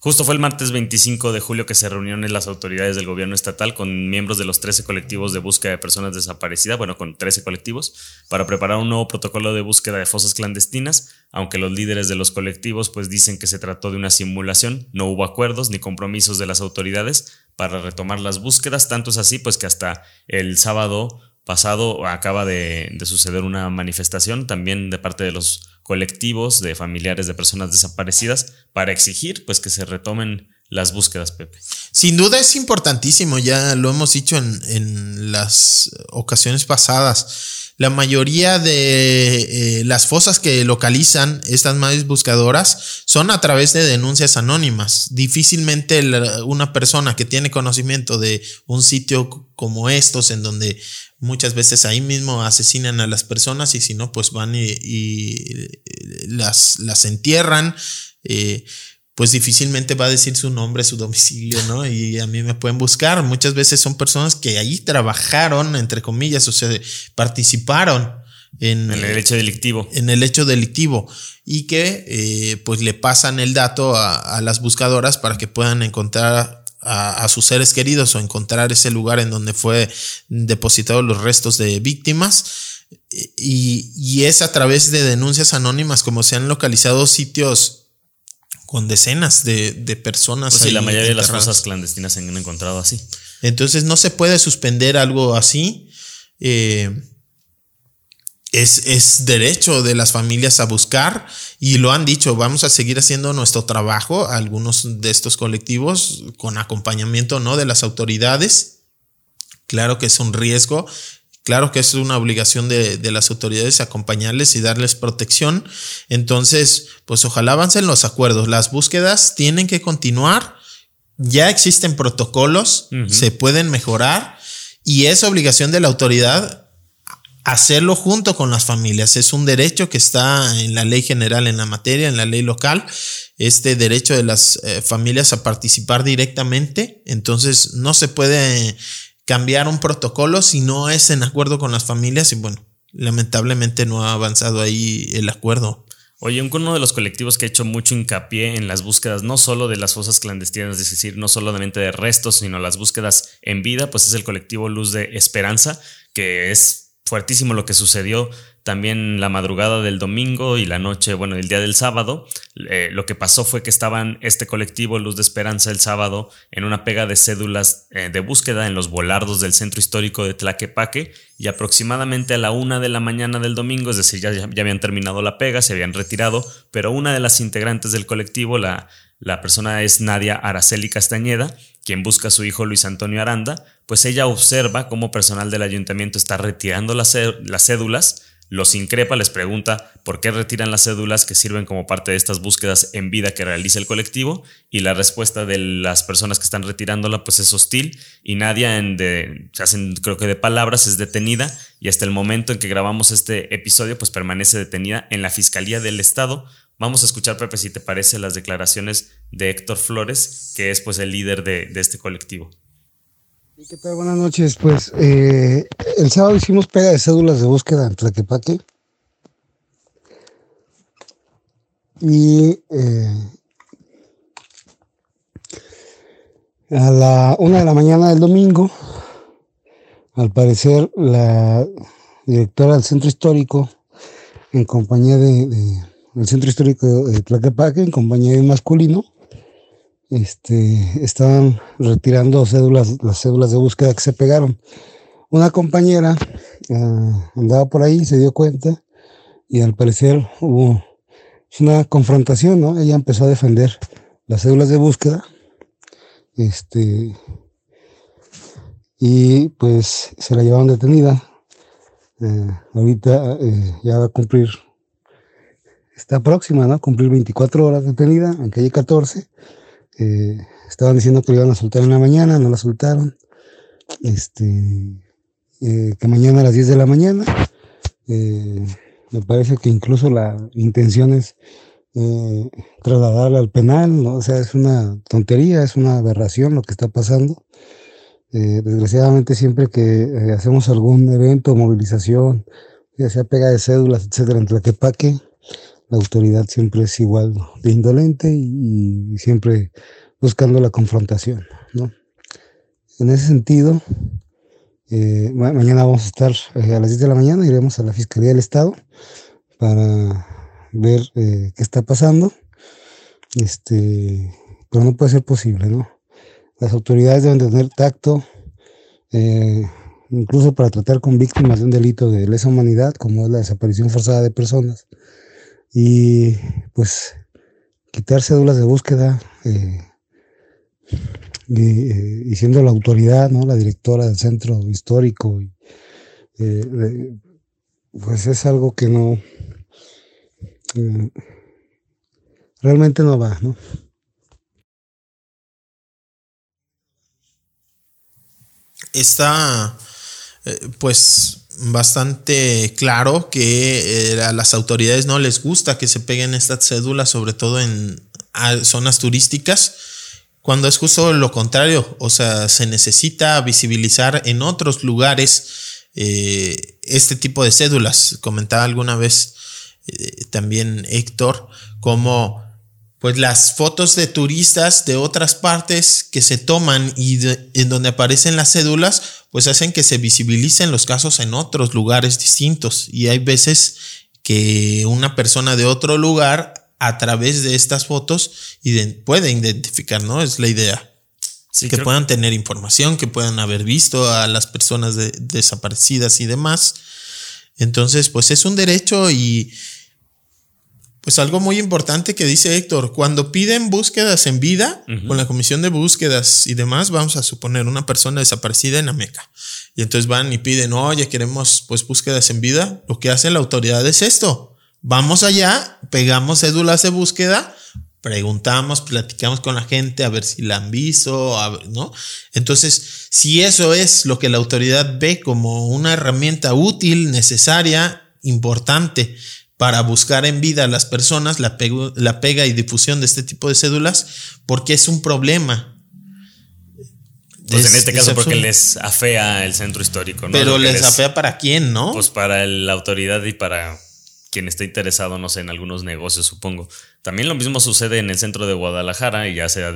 Justo fue el martes 25 de julio que se reunieron las autoridades del gobierno estatal con miembros de los 13 colectivos de búsqueda de personas desaparecidas, bueno, con 13 colectivos, para preparar un nuevo protocolo de búsqueda de fosas clandestinas, aunque los líderes de los colectivos pues dicen que se trató de una simulación, no hubo acuerdos ni compromisos de las autoridades para retomar las búsquedas, tanto es así pues que hasta el sábado pasado acaba de, de suceder una manifestación también de parte de los colectivos de familiares de personas desaparecidas para exigir pues que se retomen las búsquedas, Pepe. Sin duda es importantísimo, ya lo hemos dicho en, en las ocasiones pasadas. La mayoría de eh, las fosas que localizan estas madres buscadoras son a través de denuncias anónimas. Difícilmente una persona que tiene conocimiento de un sitio como estos, en donde muchas veces ahí mismo asesinan a las personas y si no, pues van y, las, las entierran. Eh, pues difícilmente va a decir su nombre, su domicilio, ¿no? Y a mí me pueden buscar. Muchas veces son personas que ahí trabajaron, entre comillas, o sea, participaron en, el hecho delictivo. En el hecho delictivo. Y que eh, pues le pasan el dato a, las buscadoras para que puedan encontrar a, sus seres queridos o encontrar ese lugar en donde fue depositado los restos de víctimas. Y, es a través de denuncias anónimas como se han localizado sitios con decenas de, personas. Pues sí, la mayoría de las cosas clandestinas se han encontrado así. Entonces no se puede suspender algo así. Eh, es, derecho de las familias a buscar y lo han dicho, vamos a seguir haciendo nuestro trabajo, algunos de estos colectivos con acompañamiento ¿no? de las autoridades. Claro que es un riesgo, claro que es una obligación de, de las autoridades acompañarles y darles protección. Entonces, pues ojalá avancen los acuerdos. Las búsquedas tienen que continuar. Ya existen protocolos, se pueden mejorar y es obligación de la autoridad hacerlo junto con las familias. Es un derecho que está en la ley general en la materia, en la ley local, este derecho de las eh, familias a participar directamente. Entonces no se puede cambiar un protocolo si no es en acuerdo con las familias y bueno, lamentablemente no ha avanzado ahí el acuerdo. Oye, uno de los colectivos que ha hecho mucho hincapié en las búsquedas, no solo de las fosas clandestinas, es decir, no solamente de restos, sino las búsquedas en vida, pues es el colectivo Luz de Esperanza, que es fuertísimo lo que sucedió también la madrugada del domingo y la noche, bueno, el día del sábado. Eh, lo que pasó fue que estaban este colectivo Luz de Esperanza el sábado en una pega de cédulas eh, de búsqueda en los volardos del centro histórico de Tlaquepaque y aproximadamente a la una de la mañana del domingo, es decir, ya, ya habían terminado la pega, se habían retirado, pero una de las integrantes del colectivo, la, la persona es Nadia Araceli Castañeda, quien busca a su hijo Luis Antonio Aranda, pues ella observa cómo personal del ayuntamiento está retirando las, cédulas, los increpa, les pregunta por qué retiran las cédulas que sirven como parte de estas búsquedas en vida que realiza el colectivo y la respuesta de las personas que están retirándola pues es hostil y Nadia en se hacen creo que de palabras es detenida y hasta el momento en que grabamos este episodio pues permanece detenida en la Fiscalía del Estado Vamos a escuchar, Pepe, si te parece, las declaraciones de Héctor Flores, que es pues el líder de, este colectivo. ¿Qué tal? Buenas noches. Pues eh, el sábado hicimos pega de cédulas de búsqueda en Tlaquepaque. Y eh, a la una de la mañana del domingo, al parecer la directora del centro histórico, en compañía de el centro histórico de Tlaquepaque, en compañía de un masculino, este, estaban retirando cédulas, las cédulas de búsqueda que se pegaron. Una compañera ah, andaba por ahí, se dio cuenta y al parecer hubo una confrontación, ¿no? Ella empezó a defender las cédulas de búsqueda. Este, y pues se la llevaron detenida. Eh, ahorita eh, ya va a cumplir está próxima, ¿no? Cumplir 24 horas detenida en calle 14. Eh, estaban diciendo que lo iban a soltar en la mañana, no la soltaron. Este, eh, que mañana a las 10 de la mañana. Eh, me parece que incluso la intención es trasladarla al penal, ¿no? O sea, es una tontería, es una aberración lo que está pasando. desgraciadamente siempre que hacemos algún evento, movilización, ya sea pega de cédulas, etcétera, en Tlaquepaque, la autoridad siempre es igual de indolente y, siempre buscando la confrontación. ¿no? En ese sentido, eh, mañana vamos a estar eh, a las 10 de la mañana, iremos a la Fiscalía del Estado para ver eh, qué está pasando. Este, pero no puede ser posible, ¿no? Las autoridades deben tener tacto, incluso para tratar con víctimas de un delito de lesa humanidad, como es la desaparición forzada de personas y pues quitar cédulas de búsqueda eh, eh, y, siendo la autoridad, ¿no? la directora del centro histórico, eh, pues es algo que no realmente no va, ¿no? Está pues bastante claro que eh, a las autoridades no les gusta que se peguen estas cédulas, sobre todo en zonas turísticas, cuando es justo lo contrario, o sea, se necesita visibilizar en otros lugares eh, este tipo de cédulas. Comentaba alguna vez eh, también Héctor, como pues las fotos de turistas de otras partes que se toman y en donde aparecen las cédulas, pues hacen que se visibilicen los casos en otros lugares distintos. Y hay veces que una persona de otro lugar a través de estas fotos puede identificar, ¿no? Es la idea. que puedan tener información, que puedan haber visto a las personas desaparecidas y demás. Entonces, pues es un derecho y, pues algo muy importante que dice Héctor, cuando piden búsquedas en vida, con la comisión de búsquedas y demás, vamos a suponer una persona desaparecida en Ameca. Y entonces van y piden, oye, queremos pues búsquedas en vida. Lo que hace la autoridad es esto. Vamos allá, pegamos cédulas de búsqueda, preguntamos, platicamos con la gente a ver si la han visto, ¿no? Entonces, si eso es lo que la autoridad ve como una herramienta útil, necesaria, importante, para buscar en vida a las personas la, la pega y difusión de este tipo de cédulas porque es un problema. Pues en este caso porque les afea el centro histórico, ¿no? Pero les, afea para quién, ¿no? Pues para la autoridad y para quien esté interesado, no sé, en algunos negocios, supongo. También lo mismo sucede en el centro de Guadalajara y ya se ha,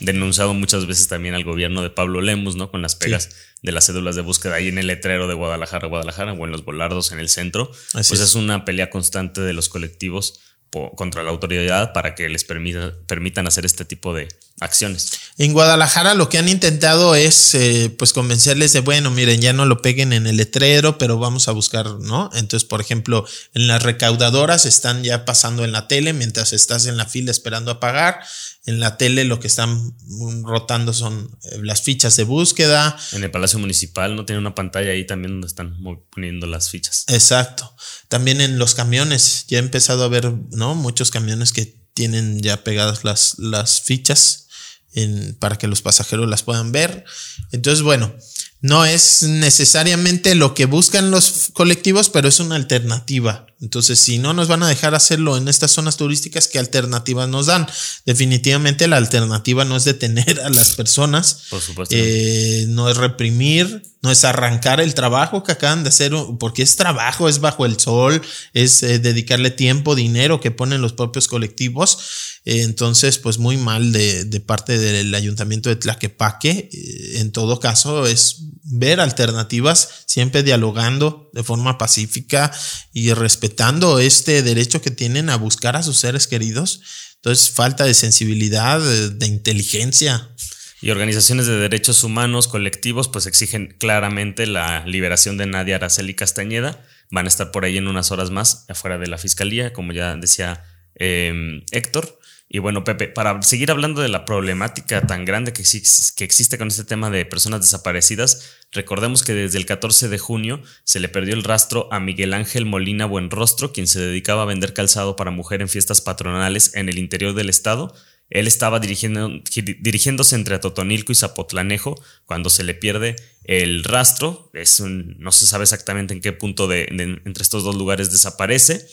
denunciado muchas veces también al gobierno de Pablo Lemus, ¿no? Con las pegas de las cédulas de búsqueda ahí en el letrero de Guadalajara, Guadalajara o en los volardos en el centro. pues es. una pelea constante de los colectivos contra la autoridad para que les permita, permitan hacer este tipo de acciones. En Guadalajara lo que han intentado es eh, pues convencerles de, bueno, miren, ya no lo peguen en el letrero, pero vamos a buscar, ¿no? Entonces, por ejemplo, en las recaudadoras están ya pasando en la tele mientras estás en la fila esperando a pagar. En la tele lo que están rotando son eh, las fichas de búsqueda. En el Palacio Municipal no tiene una pantalla ahí también donde están poniendo las fichas. Exacto. También en los camiones, ya he empezado a ver, ¿no? Muchos camiones que tienen ya pegadas las, las fichas para que los pasajeros las puedan ver. Entonces, bueno, no es necesariamente lo que buscan los colectivos, pero es una alternativa. Entonces, si no nos van a dejar hacerlo en estas zonas turísticas, ¿qué alternativas nos dan? Definitivamente la alternativa no es detener a las personas, Por supuesto. Eh, no es reprimir, no es arrancar el trabajo que acaban de hacer, porque es trabajo, es bajo el sol, es eh, dedicarle tiempo, dinero que ponen los propios colectivos. Eh, entonces, pues muy mal de, de parte del ayuntamiento de Tlaquepaque. en todo caso, es ver alternativas, siempre dialogando de forma pacífica y respetando este derecho que tienen a buscar a sus seres queridos. Entonces, falta de sensibilidad, de, inteligencia. Y organizaciones de derechos humanos colectivos pues exigen claramente la liberación de Nadia Araceli Castañeda. Van a estar por ahí en unas horas más afuera de la fiscalía, como ya decía eh, Héctor. Y bueno, Pepe, para seguir hablando de la problemática tan grande que, que existe con este tema de personas desaparecidas, recordemos que desde el 14 de junio se le perdió el rastro a Miguel Ángel Molina Buenrostro, quien se dedicaba a vender calzado para mujer en fiestas patronales en el interior del estado. Él estaba dirigiendo, dirigiéndose entre Atotonilco y Zapotlanejo cuando se le pierde el rastro. Es no se sabe exactamente en qué punto de, entre estos dos lugares desaparece.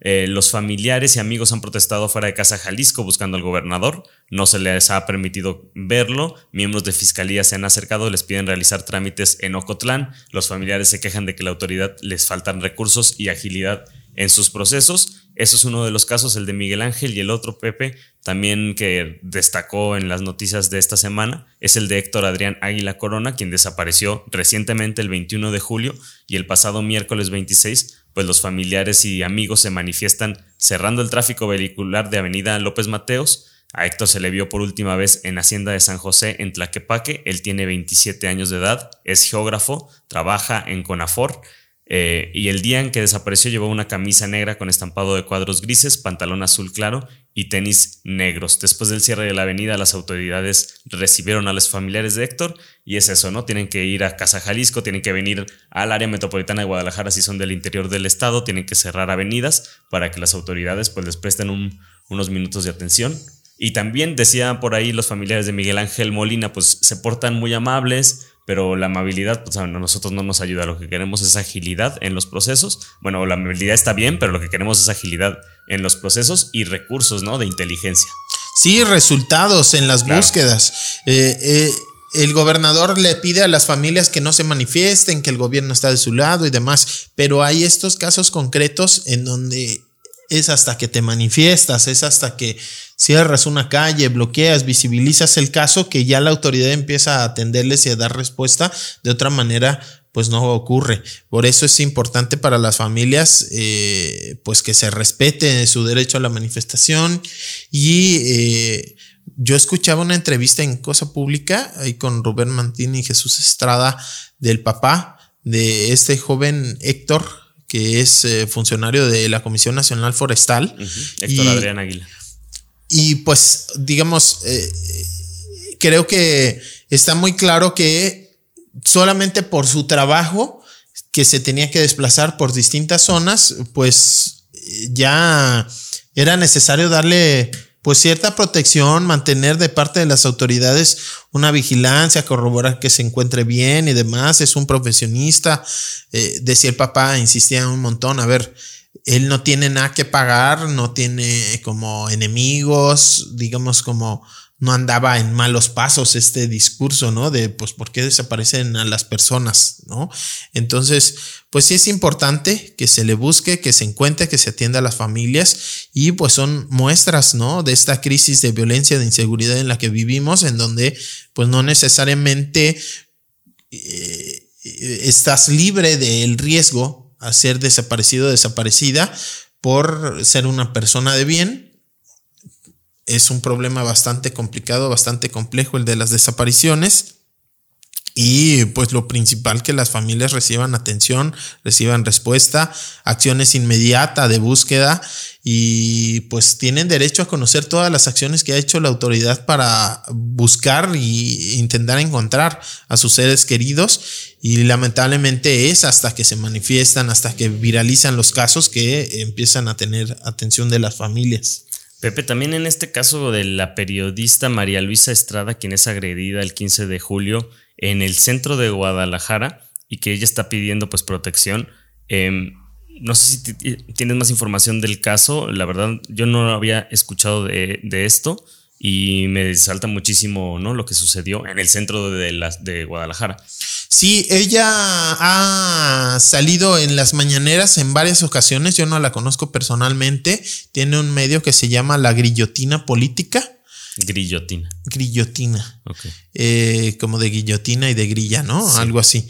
Eh, los familiares y amigos han protestado fuera de Casa Jalisco buscando al gobernador. No se les ha permitido verlo. Miembros de fiscalía se han acercado, les piden realizar trámites en Ocotlán. Los familiares se quejan de que la autoridad les faltan recursos y agilidad en sus procesos. Eso es uno de los casos, el de Miguel Ángel y el otro Pepe, también que destacó en las noticias de esta semana, es el de Héctor Adrián Águila Corona, quien desapareció recientemente el 21 de julio y el pasado miércoles 26 pues los familiares y amigos se manifiestan cerrando el tráfico vehicular de Avenida López Mateos. A Héctor se le vio por última vez en Hacienda de San José, en Tlaquepaque. Él tiene 27 años de edad, es geógrafo, trabaja en Conafor eh, y el día en que desapareció llevó una camisa negra con estampado de cuadros grises, pantalón azul claro y tenis negros. Después del cierre de la avenida, las autoridades recibieron a los familiares de Héctor y es eso, ¿no? Tienen que ir a Casa Jalisco, tienen que venir al área metropolitana de Guadalajara si son del interior del estado, tienen que cerrar avenidas para que las autoridades pues les presten unos minutos de atención. Y también decían por ahí los familiares de Miguel Ángel Molina, pues se portan muy amables, pero la amabilidad, pues a nosotros no nos ayuda. Lo que queremos es agilidad en los procesos. Bueno, la amabilidad está bien, pero lo que queremos es agilidad en los procesos y recursos, ¿no? De inteligencia. Sí, resultados en las búsquedas. Eh, eh, el gobernador le pide a las familias que no se manifiesten, que el gobierno está de su lado y demás, pero hay estos casos concretos en donde es hasta que te manifiestas, es hasta que cierras una calle, bloqueas, visibilizas el caso, que ya la autoridad empieza a atenderles y a dar respuesta. De otra manera, pues no ocurre. Por eso es importante para las familias, eh, pues que se respete su derecho a la manifestación y eh, yo escuchaba una entrevista en Cosa Pública ahí con Rubén Mantini y Jesús Estrada del papá de este joven Héctor, que es eh, funcionario de la Comisión Nacional Forestal. Héctor Adrián Aguila. Y pues, digamos, eh, creo que está muy claro que solamente por su trabajo, que se tenía que desplazar por distintas zonas, pues ya era necesario darle pues cierta protección, mantener de parte de las autoridades una vigilancia, corroborar que se encuentre bien y demás. Es un profesionista. Eh, decía el papá, insistía un montón, a ver, él no tiene nada que pagar, no tiene como enemigos, digamos como no andaba en malos pasos este discurso, ¿no? De, pues, ¿por qué desaparecen a las personas, ¿no? Entonces, pues sí es importante que se le busque, que se encuentre, que se atienda a las familias y pues son muestras, ¿no? De esta crisis de violencia, de inseguridad en la que vivimos, en donde pues no necesariamente eh, estás libre del riesgo a ser desaparecido o desaparecida por ser una persona de bien, es un problema bastante complicado, bastante complejo el de las desapariciones. Y pues lo principal que las familias reciban atención, reciban respuesta, acciones inmediatas de búsqueda y pues tienen derecho a conocer todas las acciones que ha hecho la autoridad para buscar e intentar encontrar a sus seres queridos y lamentablemente es hasta que se manifiestan, hasta que viralizan los casos que empiezan a tener atención de las familias. Pepe, también en este caso de la periodista María Luisa Estrada, quien es agredida el 15 de julio en el centro de Guadalajara y que ella está pidiendo pues protección. Em, no sé si tienes más información del caso, la verdad yo no había escuchado de, de esto y me salta muchísimo ¿no? lo que sucedió en el centro de, de Guadalajara. Sí, ella ha salido en las mañaneras en varias ocasiones, yo no la conozco personalmente, tiene un medio que se llama La Grillotina Política. Grillotina. Grillotina. Eh, como de guillotina y de grilla, ¿no? Algo así.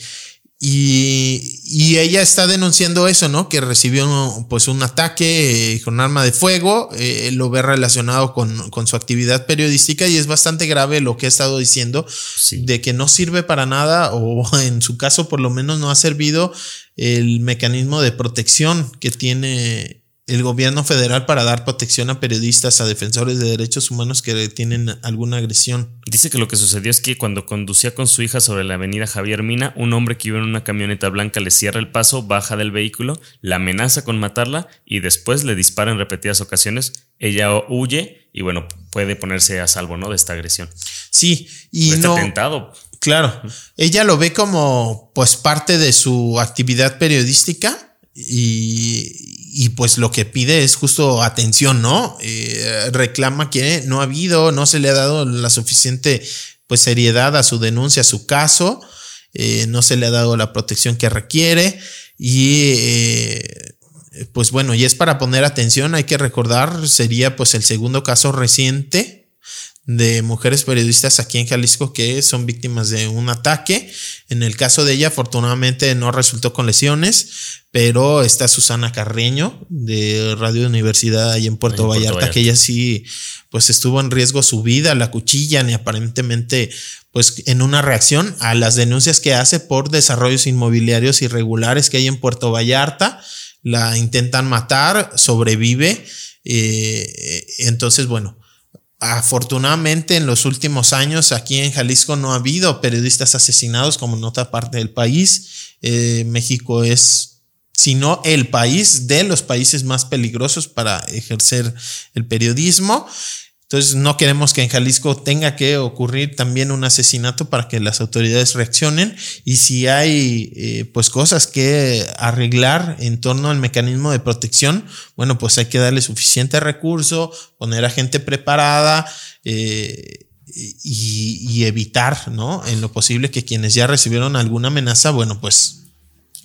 Y, ella está denunciando eso, ¿no? Que recibió pues un ataque eh, con arma de fuego, eh, lo ve relacionado con, con, su actividad periodística y es bastante grave lo que ha estado diciendo de que no sirve para nada o <laughs> en su caso por lo menos no ha servido el mecanismo de protección que tiene el gobierno federal para dar protección a periodistas, a defensores de derechos humanos que tienen alguna agresión. Dice que lo que sucedió es que cuando conducía con su hija sobre la avenida Javier Mina, un hombre que iba en una camioneta blanca le cierra el paso, baja del vehículo, la amenaza con matarla y después le dispara en repetidas ocasiones. Ella huye y bueno, puede ponerse a salvo, ¿no? De esta agresión. Sí, y este no. Atentado. Claro, ella lo ve como pues parte de su actividad periodística y, y pues lo que pide es justo atención, ¿no? Eh, reclama que no ha habido, no se le ha dado la suficiente pues seriedad a su denuncia, a su caso, eh, no se le ha dado la protección que requiere y eh, pues bueno, y es para poner atención, hay que recordar, sería pues el segundo caso reciente de mujeres periodistas aquí en Jalisco que son víctimas de un ataque. En el caso de ella, afortunadamente no resultó con lesiones, pero está Susana Carreño de Radio Universidad ahí en Puerto, Vallarta, que ella sí, pues estuvo en riesgo su vida, la cuchillan y aparentemente, pues en una reacción a las denuncias que hace por desarrollos inmobiliarios irregulares que hay en Puerto Vallarta, la intentan matar, sobrevive. Eh, entonces, bueno, Afortunadamente en los últimos años aquí en Jalisco no ha habido periodistas asesinados como en otra parte del país. Eh, México es, si no el país de los países más peligrosos para ejercer el periodismo. Entonces no queremos que en Jalisco tenga que ocurrir también un asesinato para que las autoridades reaccionen y si hay eh, pues cosas que arreglar en torno al mecanismo de protección, bueno pues hay que darle suficiente recurso, poner a gente preparada, eh, y, evitar, ¿no? En lo posible que quienes ya recibieron alguna amenaza, bueno, pues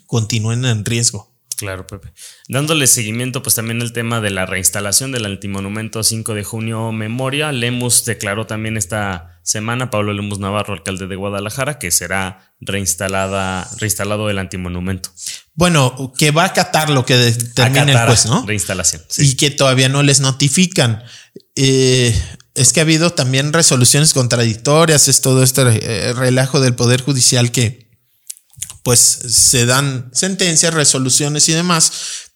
continúen en riesgo. Claro, Pepe. Dándole seguimiento, pues también el tema de la reinstalación del antimonumento 5 de junio Memoria. Lemus declaró también esta semana, Pablo Lemus Navarro, alcalde de Guadalajara, que será reinstalada, reinstalado el antimonumento. Bueno, que va a acatar lo que determine el juez, ¿no? Reinstalación. Y que todavía no les notifican. Eh, es que ha habido también resoluciones contradictorias, es todo este eh, relajo del Poder Judicial que pues se dan sentencias, resoluciones y demás,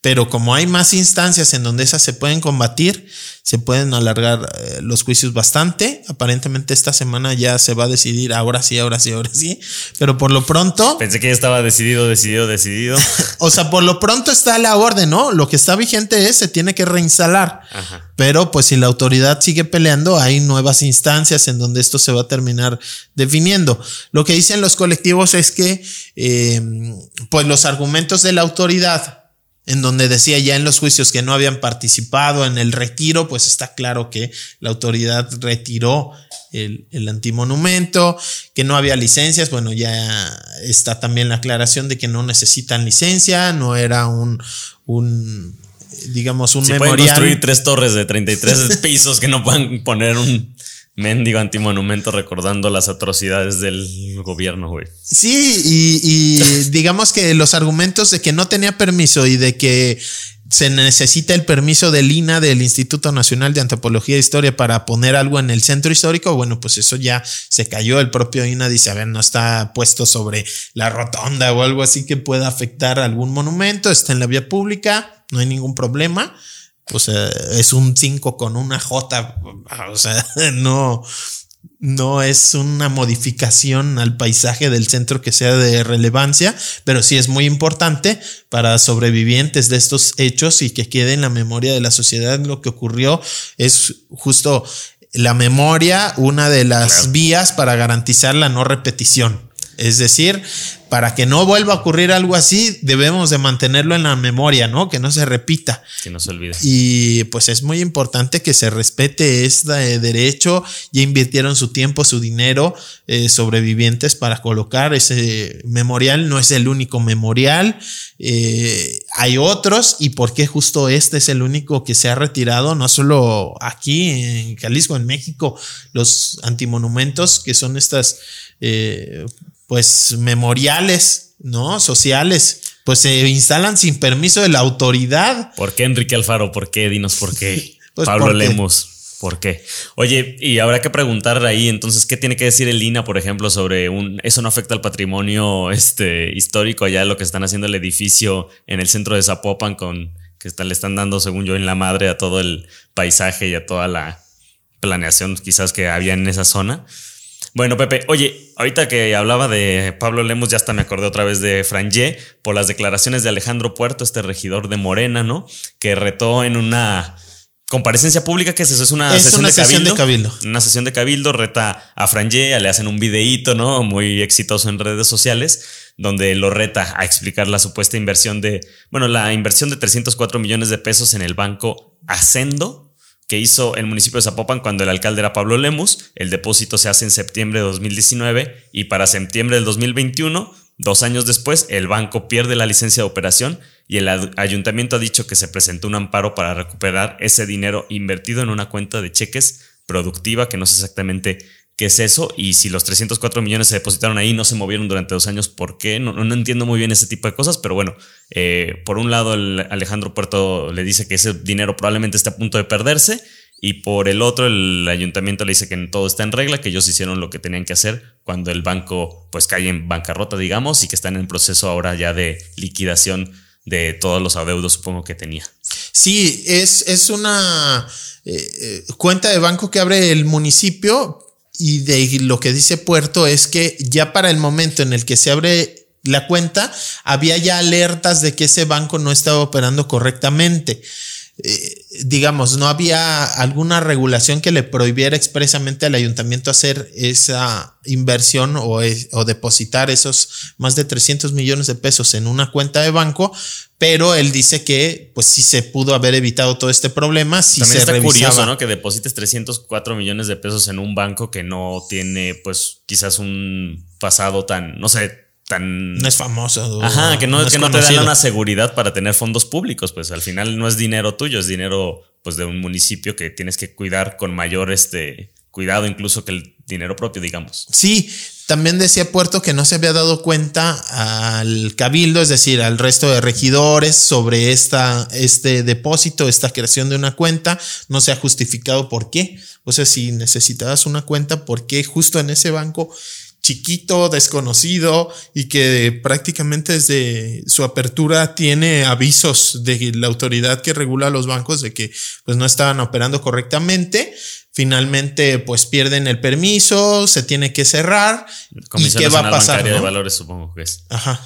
pero como hay más instancias en donde esas se pueden combatir, se pueden alargar eh, los juicios bastante. Aparentemente esta semana ya se va a decidir ahora sí, ahora sí, ahora sí. Pero por lo pronto... Pensé que ya estaba decidido, decidido, decidido. <laughs> o sea, por lo pronto está la orden, ¿no? Lo que está vigente es, se tiene que reinstalar. Pero pues si la autoridad sigue peleando, hay nuevas instancias en donde esto se va a terminar definiendo. Lo que dicen los colectivos es que eh, pues los argumentos de la autoridad en donde decía ya en los juicios que no habían participado en el retiro, pues está claro que la autoridad retiró el, antimonumento, que no había licencias, bueno, ya está también la aclaración de que no necesitan licencia, no era un, un digamos, un si memorial. Pueden construir tres torres de 33 <laughs> pisos que no puedan poner un mendigo antimonumento recordando las atrocidades del gobierno, güey. Sí, y, <laughs> digamos que los argumentos de que no tenía permiso y de que se necesita el permiso del INA, del Instituto Nacional de Antropología e Historia, para poner algo en el centro histórico, bueno, pues eso ya se cayó. El propio INA dice, a ver, no está puesto sobre la rotonda o algo así que pueda afectar algún monumento, está en la vía pública, no hay ningún problema. O sea, es un 5 con una J. O sea, <laughs> no, no es una modificación al paisaje del centro que sea de relevancia, pero sí es muy importante para sobrevivientes de estos hechos y que quede en la memoria de la sociedad lo que ocurrió. Es justo la memoria, una de las vías para garantizar la no repetición. Es decir, para que no vuelva a ocurrir algo así, debemos de mantenerlo en la memoria, ¿no? Que no se repita. Que no se olvide. Y pues es muy importante que se respete este derecho. Ya invirtieron su tiempo, su dinero, eh, sobrevivientes para colocar ese memorial. No es el único memorial. Eh, hay otros. ¿Y por qué justo este es el único que se ha retirado? No solo aquí en Jalisco, en México, los antimonumentos, que son estas... Eh, pues memoriales, ¿no? Sociales, pues se instalan sin permiso de la autoridad. ¿Por qué Enrique Alfaro? ¿Por qué? Dinos por qué. <laughs> Pues Pablo Lemos. ¿Por qué? Oye, y habrá que preguntar ahí, entonces, ¿qué tiene que decir el INA, por ejemplo, sobre un. Eso no afecta al patrimonio este, histórico allá, lo que están haciendo el edificio en el centro de Zapopan, con que le están dando, según yo, en la madre a todo el paisaje y a toda la planeación quizás que había en esa zona. Bueno, Pepe, oye, ahorita que hablaba de Pablo Lemos, ya hasta me acordé otra vez de Frangé por las declaraciones de Alejandro Puerto, este regidor de Morena, ¿no? Que retó en una comparecencia pública, que es eso? Es una, sesión, de, cabildo, Una sesión de cabildo, reta a Frangé, le hacen un videíto, ¿no? Muy exitoso en redes sociales, donde lo reta a explicar la supuesta inversión de, bueno, la inversión de 304 millones de pesos en el banco Ascendo, que hizo el municipio de Zapopan cuando el alcalde era Pablo Lemus. El depósito se hace en septiembre de 2019 y para septiembre del 2021, dos años después, el banco pierde la licencia de operación y el ayuntamiento ha dicho que se presentó un amparo para recuperar ese dinero invertido en una cuenta de cheques productiva que no sé exactamente qué es eso y si los 304 millones se depositaron ahí no se movieron durante dos años, ¿por qué? No, no entiendo muy bien ese tipo de cosas, pero bueno, eh, por un lado el Alejandro Puerto le dice que ese dinero probablemente está a punto de perderse y por el otro el ayuntamiento le dice que todo está en regla, que ellos hicieron lo que tenían que hacer cuando el banco pues cae en bancarrota, digamos, y que están en proceso ahora ya de liquidación de todos los adeudos, supongo que tenía. Sí, es, es una eh, eh, cuenta de banco que abre el municipio y de lo que dice Puerto es que ya para el momento en el que se abre la cuenta, había ya alertas de que ese banco no estaba operando correctamente. Eh, digamos, no había alguna regulación que le prohibiera expresamente al ayuntamiento hacer esa inversión o, o, depositar esos más de 300 millones de pesos en una cuenta de banco, pero él dice que pues sí se pudo haber evitado todo este problema si También se está curioso, ¿no? Que deposites 304 millones de pesos en un banco que no tiene pues quizás un pasado tan, no sé, tan. No es famoso. Ajá, que no, que no te dan una seguridad para tener fondos públicos. Pues al final no es dinero tuyo, es dinero pues de un municipio que tienes que cuidar con mayor este cuidado incluso que el dinero propio, digamos. Sí, también decía Puerto que no se había dado cuenta al cabildo, es decir, al resto de regidores sobre esta, este depósito, esta creación de una cuenta, no se ha justificado por qué. O sea, si necesitabas una cuenta, ¿por qué justo en ese banco chiquito, desconocido y que prácticamente desde su apertura tiene avisos de la autoridad que regula los bancos de que pues no estaban operando correctamente. Finalmente pues pierden el permiso, se tiene que cerrar. ¿Y qué va a pasar? de valores supongo que es. Ajá.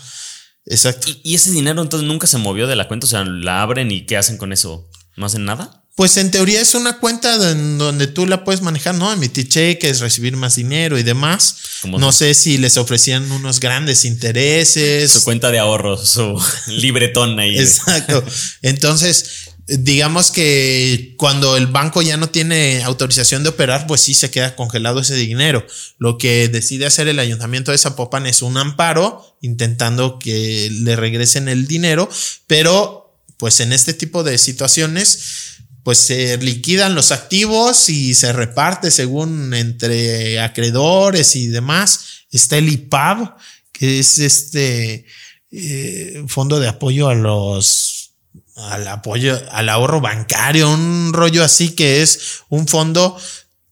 Exacto. ¿Y, ¿Y, ese dinero entonces nunca se movió de la cuenta? O sea, la abren y ¿qué hacen con eso? ¿No hacen nada? Pues en teoría es una cuenta en donde tú la puedes manejar, ¿no? Emitir cheques, recibir más dinero y demás. No sé si les ofrecían unos grandes intereses. Su cuenta de ahorros, su <laughs> libretón ahí. Exacto. Entonces, digamos que cuando el banco ya no tiene autorización de operar, pues sí se queda congelado ese dinero. Lo que decide hacer el ayuntamiento de Zapopan es un amparo, intentando que le regresen el dinero, pero pues en este tipo de situaciones pues se liquidan los activos y se reparte según entre acreedores y demás. Está el IPAB, que es este eh, fondo de apoyo a los al apoyo al ahorro bancario, un rollo así que es un fondo,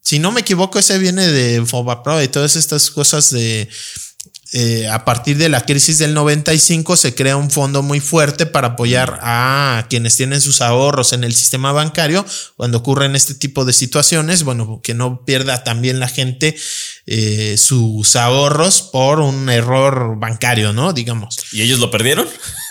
si no me equivoco, ese viene de Fobapro y todas estas cosas de eh, a partir de la crisis del 95 se crea un fondo muy fuerte para apoyar a quienes tienen sus ahorros en el sistema bancario cuando ocurren este tipo de situaciones, bueno, que no pierda también la gente eh, sus ahorros por un error bancario, ¿no? Digamos. ¿Y ellos lo perdieron?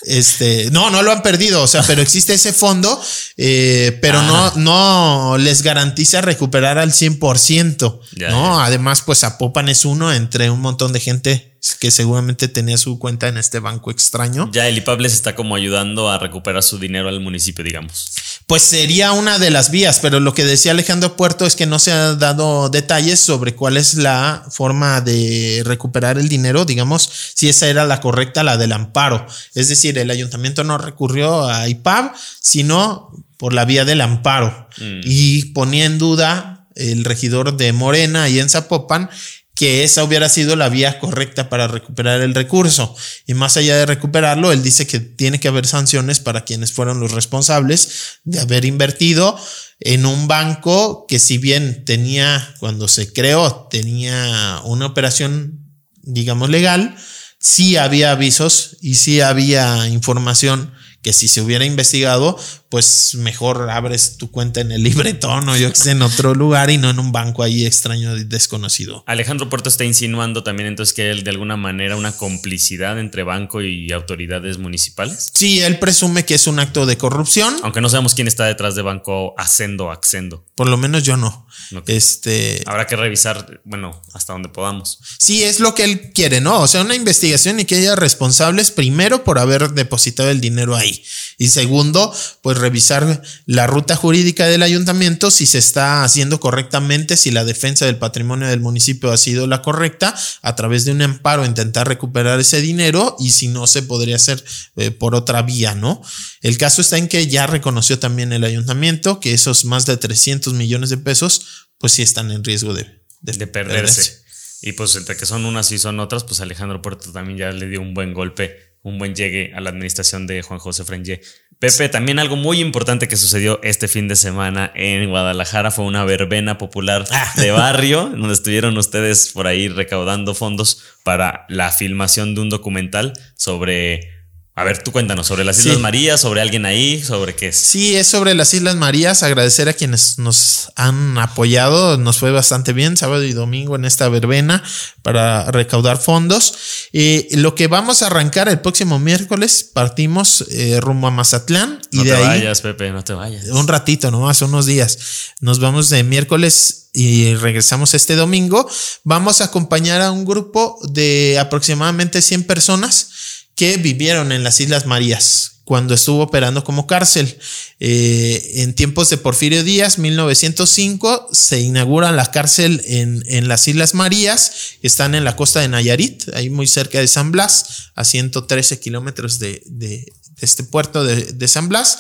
Este, no, no lo han perdido, o sea, pero existe ese fondo, eh, pero no, ah. no les garantiza recuperar al 100%, ¿no? Además, pues Apopan es uno entre un montón de gente que seguramente tenía su cuenta en este banco extraño. Ya el IPAB les está como ayudando a recuperar su dinero al municipio, digamos. Pues sería una de las vías, pero lo que decía Alejandro Puerto es que no se ha dado detalles sobre cuál es la forma de recuperar el dinero, digamos, si esa era la correcta, la del amparo. Es decir, el ayuntamiento no recurrió a IPAB, sino por la vía del amparo. Mm. Y ponía en duda el regidor de Morena y en Zapopan que esa hubiera sido la vía correcta para recuperar el recurso. Y más allá de recuperarlo, él dice que tiene que haber sanciones para quienes fueron los responsables de haber invertido en un banco que si bien tenía, cuando se creó, tenía una operación, digamos, legal, sí había avisos y sí había información que si se hubiera investigado, pues mejor abres tu cuenta en el libretón o yo que sé, en otro lugar y no en un banco ahí extraño y desconocido. Alejandro Puerto está insinuando también entonces que él de alguna manera una complicidad entre banco y autoridades municipales. Sí, él presume que es un acto de corrupción. Aunque no sabemos quién está detrás de Banco Hacendo Accendo. Por lo menos yo no. Este. Habrá que revisar, bueno, hasta donde podamos. Sí, es lo que él quiere, ¿no? O sea, una investigación y que haya responsables primero por haber depositado el dinero ahí. Y segundo, pues revisar la ruta jurídica del ayuntamiento, si se está haciendo correctamente, si la defensa del patrimonio del municipio ha sido la correcta, a través de un amparo intentar recuperar ese dinero y si no se podría hacer eh, por otra vía, ¿no? El caso está en que ya reconoció también el ayuntamiento que esos más de 300 millones de pesos, pues sí están en riesgo de, de, perderse. Y pues entre que son unas y son otras, pues Alejandro Puerto también ya le dio un buen golpe un buen llegue a la administración de Juan José Frengé. Pepe, también algo muy importante que sucedió este fin de semana en Guadalajara fue una verbena popular ah. de barrio, donde estuvieron ustedes por ahí recaudando fondos para la filmación de un documental sobre A ver, tú cuéntanos sobre las Islas Marías, sobre alguien ahí, sobre qué es. Sí, es sobre las Islas Marías. Agradecer a quienes nos han apoyado. Nos fue bastante bien sábado y domingo en esta verbena para recaudar fondos. Y lo que vamos a arrancar el próximo miércoles, partimos eh, rumbo a Mazatlán. Y no de te vayas, Pepe, no te vayas. Un ratito nomás, unos días. Nos vamos de miércoles y regresamos este domingo. Vamos a acompañar a un grupo de aproximadamente 100 personas que vivieron en las Islas Marías cuando estuvo operando como cárcel. Eh, en tiempos de Porfirio Díaz, 1905, se inaugura la cárcel en, en, las Islas Marías, que están en la costa de Nayarit, ahí muy cerca de San Blas, a 113 kilómetros de, de, este puerto de, de San Blas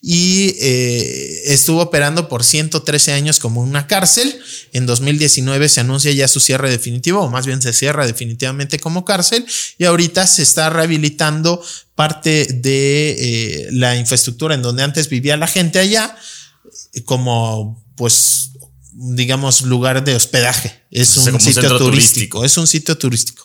y eh, estuvo operando por 113 años como una cárcel. En 2019 se anuncia ya su cierre definitivo, o más bien se cierra definitivamente como cárcel, y ahorita se está rehabilitando parte de eh, la infraestructura en donde antes vivía la gente allá, como pues digamos lugar de hospedaje. Es un sitio turístico, es un sitio turístico.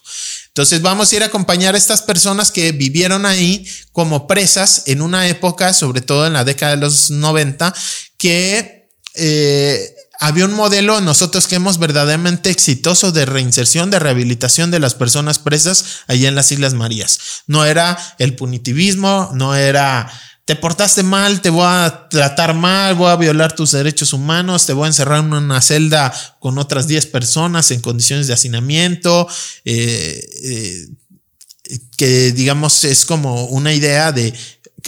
Entonces vamos a ir a acompañar a estas personas que vivieron ahí como presas en una época, sobre todo en la década de los 90, que eh, había un modelo nosotros que hemos verdaderamente exitoso de reinserción, de rehabilitación de las personas presas allá en las Islas Marías. No era el punitivismo, no era te portaste mal, te voy a tratar mal, voy a violar tus derechos humanos, te voy a encerrar en una celda con otras 10 personas en condiciones de hacinamiento, eh, eh, que digamos es como una idea de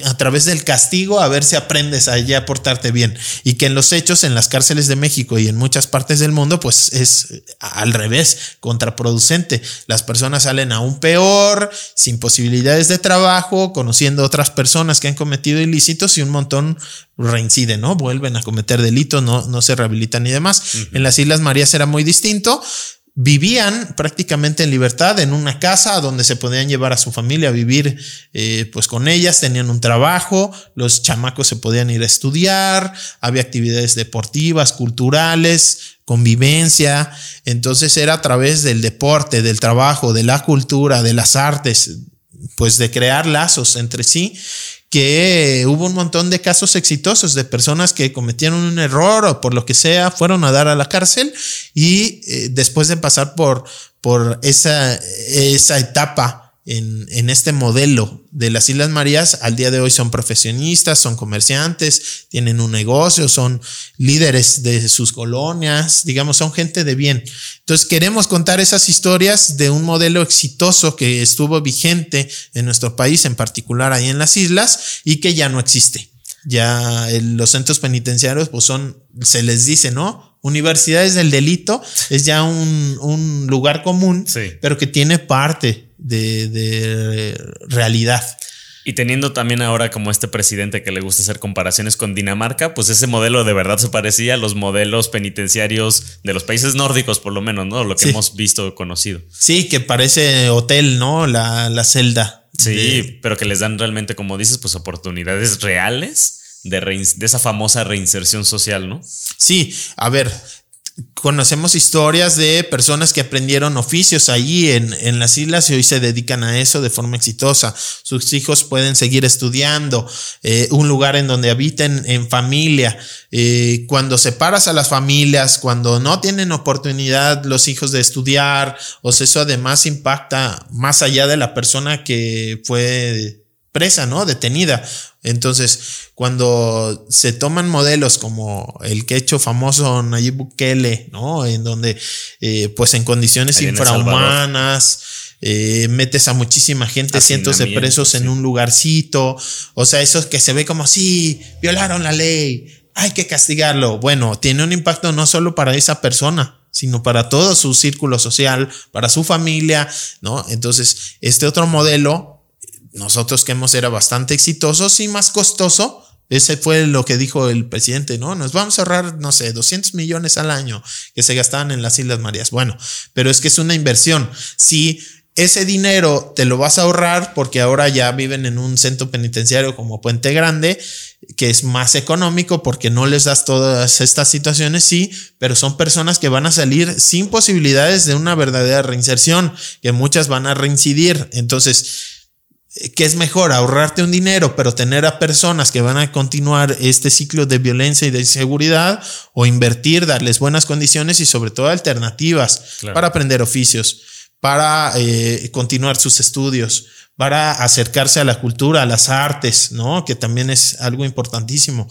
a través del castigo a ver si aprendes a ya portarte bien. Y que en los hechos, en las cárceles de México y en muchas partes del mundo, pues es al revés, contraproducente. Las personas salen aún peor, sin posibilidades de trabajo, conociendo otras personas que han cometido ilícitos y un montón reinciden, ¿no? Vuelven a cometer delitos, no, no se rehabilitan y demás. En las Islas Marías era muy distinto vivían prácticamente en libertad en una casa donde se podían llevar a su familia a vivir eh, pues con ellas, tenían un trabajo, los chamacos se podían ir a estudiar, había actividades deportivas, culturales, convivencia, entonces era a través del deporte, del trabajo, de la cultura, de las artes, pues de crear lazos entre sí que hubo un montón de casos exitosos de personas que cometieron un error o por lo que sea, fueron a dar a la cárcel y eh, después de pasar por, por esa, esa etapa en, en, este modelo de las Islas Marías, al día de hoy son profesionistas, son comerciantes, tienen un negocio, son líderes de sus colonias, digamos, son gente de bien. Entonces queremos contar esas historias de un modelo exitoso que estuvo vigente en nuestro país, en particular ahí en las islas, y que ya no existe. Ya los centros penitenciarios, pues son, se les dice, ¿no? Universidades del delito es ya un, un lugar común, pero que tiene parte de, realidad. Y teniendo también ahora como este presidente que le gusta hacer comparaciones con Dinamarca, pues ese modelo de verdad se parecía a los modelos penitenciarios de los países nórdicos, por lo menos, ¿no? Lo que hemos visto conocido. Sí, que parece hotel, ¿no? La, la celda. Sí, pero que les dan realmente, como dices, pues oportunidades reales de, de esa famosa reinserción social, ¿no? Sí, a ver, conocemos historias de personas que aprendieron oficios allí en, en, las islas y hoy se dedican a eso de forma exitosa. Sus hijos pueden seguir estudiando, eh, un lugar en donde habiten en familia. Eh, cuando separas a las familias, cuando no tienen oportunidad los hijos de estudiar, o eso además impacta más allá de la persona que fue presa, ¿no? Detenida. Entonces, cuando se toman modelos como el que hecho famoso Nayib Bukele, ¿no? En donde, eh, pues en condiciones infrahumanas, eh, metes a muchísima gente, cientos de presos en un lugarcito, o sea, eso que se ve como, sí, violaron la ley, hay que castigarlo. Bueno, tiene un impacto no solo para esa persona, sino para todo su círculo social, para su familia, ¿no? Entonces, este otro modelo nosotros que hemos era bastante exitosos y más costoso. Ese fue lo que dijo el presidente, ¿no? Nos vamos a ahorrar, no sé, 200 millones al año que se gastaban en las Islas Marías. Bueno, pero es que es una inversión. Si ese dinero te lo vas a ahorrar porque ahora ya viven en un centro penitenciario como Puente Grande, que es más económico porque no les das todas estas situaciones, sí, pero son personas que van a salir sin posibilidades de una verdadera reinserción, que muchas van a reincidir. Entonces, ¿Qué es mejor? Ahorrarte un dinero, pero tener a personas que van a continuar este ciclo de violencia y de inseguridad, o invertir, darles buenas condiciones y sobre todo alternativas para aprender oficios, para eh, continuar sus estudios, para acercarse a la cultura, a las artes, ¿no? Que también es algo importantísimo.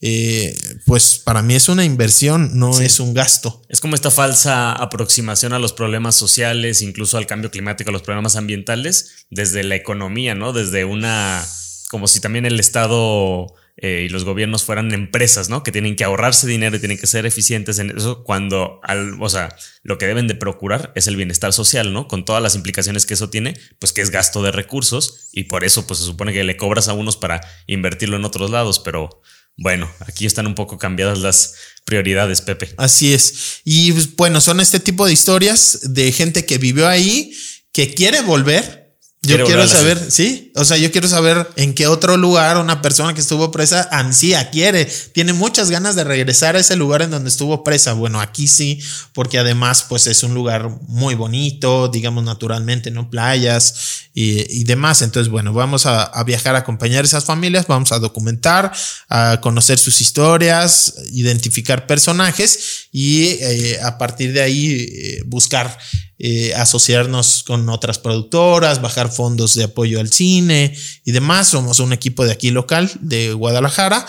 Eh, pues para mí es una inversión, no es un gasto. Es como esta falsa aproximación a los problemas sociales, incluso al cambio climático, a los problemas ambientales, desde la economía, ¿no? Desde una, como si también el Estado eh, y los gobiernos fueran empresas, ¿no? Que tienen que ahorrarse dinero y tienen que ser eficientes en eso, cuando, al, o sea, lo que deben de procurar es el bienestar social, ¿no? Con todas las implicaciones que eso tiene, pues que es gasto de recursos y por eso, pues se supone que le cobras a unos para invertirlo en otros lados, pero bueno, aquí están un poco cambiadas las prioridades, Pepe. Así es. Y pues, bueno, son este tipo de historias de gente que vivió ahí, que quiere volver yo quiero saber, sí, o sea, yo quiero saber en qué otro lugar una persona que estuvo presa ansía, quiere, tiene muchas ganas de regresar a ese lugar en donde estuvo presa. Bueno, aquí sí, porque además, pues es un lugar muy bonito, digamos naturalmente, ¿no? Playas y, demás. Entonces, bueno, vamos a, viajar a acompañar a esas familias, vamos a documentar, a conocer sus historias, identificar personajes y eh, a partir de ahí eh, buscar eh, asociarnos con otras productoras, bajar fondos de apoyo al cine y demás. Somos un equipo de aquí local de Guadalajara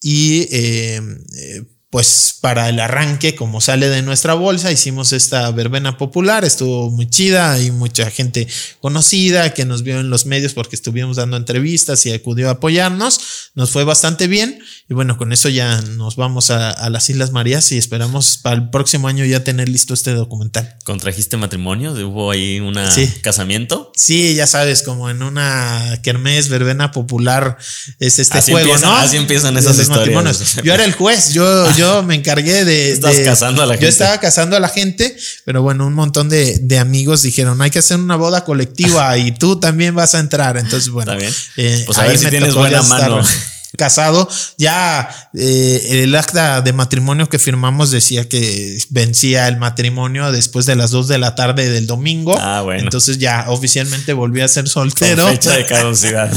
y eh, eh, pues para el arranque, como sale de nuestra bolsa, hicimos esta verbena popular, estuvo muy chida, hay mucha gente conocida que nos vio en los medios porque estuvimos dando entrevistas y acudió a apoyarnos, nos fue bastante bien y bueno, con eso ya nos vamos a, las Islas Marías y esperamos para el próximo año ya tener listo este documental. ¿Contrajiste matrimonio? ¿Hubo ahí un casamiento? Sí, ya sabes, como en una kermés, verbena popular, es este juego, ¿no? Así empiezan esas historias. Yo era el juez, yo yo <laughs> me encargué de. Estás casando a la gente. Yo estaba casando a la gente, pero bueno, un montón de, amigos dijeron: hay que hacer una boda colectiva y tú también vas a entrar. Entonces, bueno. Eh, pues a ver si tienes buena mano <laughs> casado. Ya eh, el acta de matrimonio que firmamos decía que vencía el matrimonio después de las 2 de la tarde del domingo. Ah, bueno. Entonces ya oficialmente volví a ser soltero. fecha de <laughs> caducidad.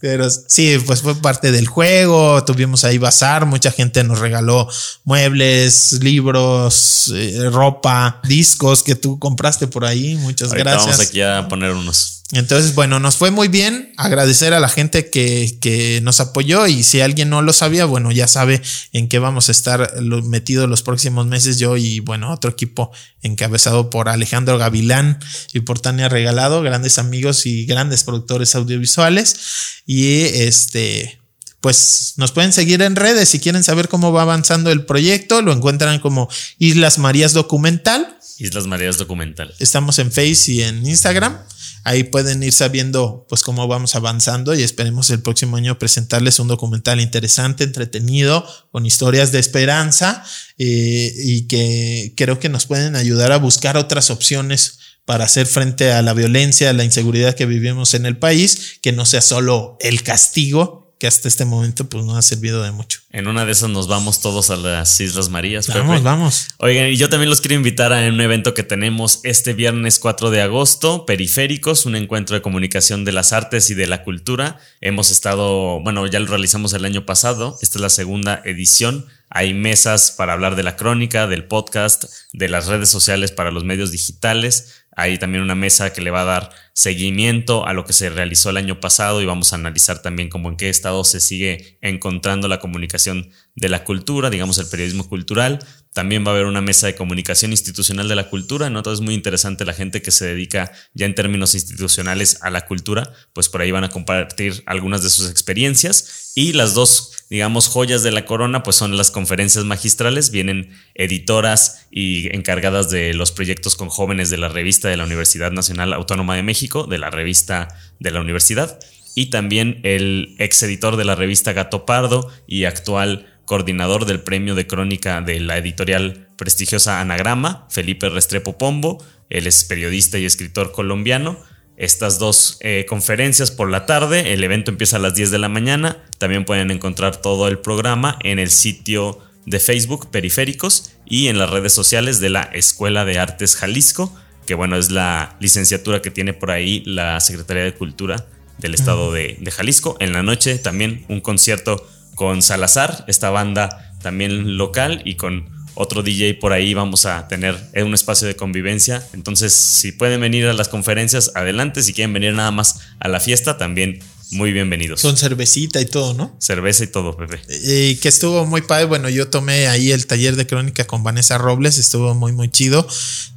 Pero sí, pues fue parte del juego. Tuvimos ahí bazar. Mucha gente nos regaló muebles, libros, eh, ropa, discos que tú compraste por ahí. Muchas gracias. Vamos aquí a poner unos. Entonces, bueno, nos fue muy bien. Agradecer a la gente que, que, nos apoyó y si alguien no lo sabía, bueno, ya sabe en qué vamos a estar metidos los próximos meses. Yo y, bueno, otro equipo encabezado por Alejandro Gavilán y por Tania Regalado, grandes amigos y grandes productores audiovisuales. Y este, pues nos pueden seguir en redes si quieren saber cómo va avanzando el proyecto. Lo encuentran como Islas Marías Documental. Islas Marías Documental. Estamos en Face y en Instagram. Ahí pueden ir sabiendo pues cómo vamos avanzando y esperemos el próximo año presentarles un documental interesante, entretenido, con historias de esperanza eh, y que creo que nos pueden ayudar a buscar otras opciones para hacer frente a la violencia, a la inseguridad que vivimos en el país, que no sea solo el castigo, que hasta este momento pues no ha servido de mucho. En una de esas nos vamos todos a las Islas Marías. Vamos, vamos. Oigan, y yo también los quiero invitar a un evento que tenemos este viernes 4 de agosto, Periféricos, un encuentro de comunicación de las artes y de la cultura. Hemos estado, bueno, ya lo realizamos el año pasado, esta es la segunda edición. Hay mesas para hablar de la crónica, del podcast, de las redes sociales para los medios digitales. Hay también una mesa que le va a dar seguimiento a lo que se realizó el año pasado y vamos a analizar también cómo en qué estado se sigue encontrando la comunicación de la cultura, digamos el periodismo cultural. También va a haber una mesa de comunicación institucional de la cultura, ¿no? Todo es muy interesante la gente que se dedica ya en términos institucionales a la cultura, pues por ahí van a compartir algunas de sus experiencias y las dos digamos, joyas de la corona, pues son las conferencias magistrales. Vienen editoras y encargadas de los proyectos con jóvenes de la revista de la Universidad Nacional Autónoma de México, de la revista de la universidad, y también el ex editor de la revista Gato Pardo y actual coordinador del premio de crónica de la editorial prestigiosa Anagrama, Felipe Restrepo Pombo. Él es periodista y escritor colombiano estas dos eh, conferencias por la tarde. El evento empieza a las 10 de la mañana. También pueden encontrar todo el programa en el sitio de Facebook Periféricos y en las redes sociales de la Escuela de Artes Jalisco, que bueno, es la licenciatura que tiene por ahí la Secretaría de Cultura del estado de, de Jalisco. En la noche también un concierto con Salazar, esta banda también local y con otro DJ por ahí vamos a tener un espacio de convivencia. Entonces, si pueden venir a las conferencias, adelante. Si quieren venir nada más a la fiesta, también muy bienvenidos. Con cervecita y todo, ¿no? Cerveza y todo, Pepe. Y que estuvo muy padre. Bueno, yo tomé ahí el taller de crónica con Vanessa Robles, estuvo muy, muy chido.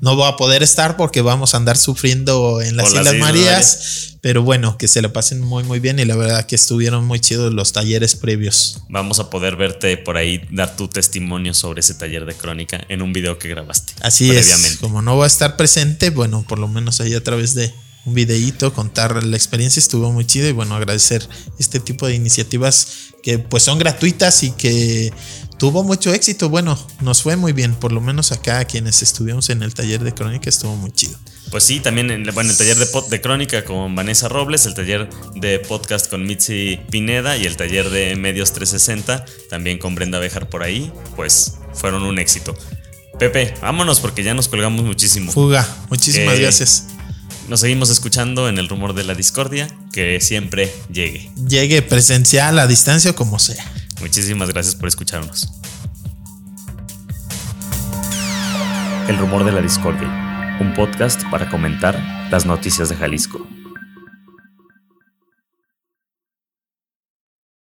No voy a poder estar porque vamos a andar sufriendo en las Islas, Marías. Pero bueno, que se la pasen muy, muy bien y la verdad que estuvieron muy chidos los talleres previos. Vamos a poder verte por ahí, dar tu testimonio sobre ese taller de crónica en un video que grabaste. Así es. Como no va a estar presente, bueno, por lo menos ahí a través de un videíto, contar la experiencia, estuvo muy chido y bueno, agradecer este tipo de iniciativas que pues son gratuitas y que tuvo mucho éxito. Bueno, nos fue muy bien, por lo menos acá quienes estuvimos en el taller de crónica estuvo muy chido. Pues sí, también en bueno, el taller de, de crónica con Vanessa Robles, el taller de podcast con Mitzi Pineda y el taller de medios 360 también con Brenda Bejar por ahí, pues fueron un éxito. Pepe, vámonos porque ya nos colgamos muchísimo. Fuga, muchísimas gracias. Nos seguimos escuchando en el rumor de la discordia, que siempre llegue. Llegue presencial, a distancia o como sea. Muchísimas gracias por escucharnos. El rumor de la discordia, un podcast para comentar las noticias de Jalisco.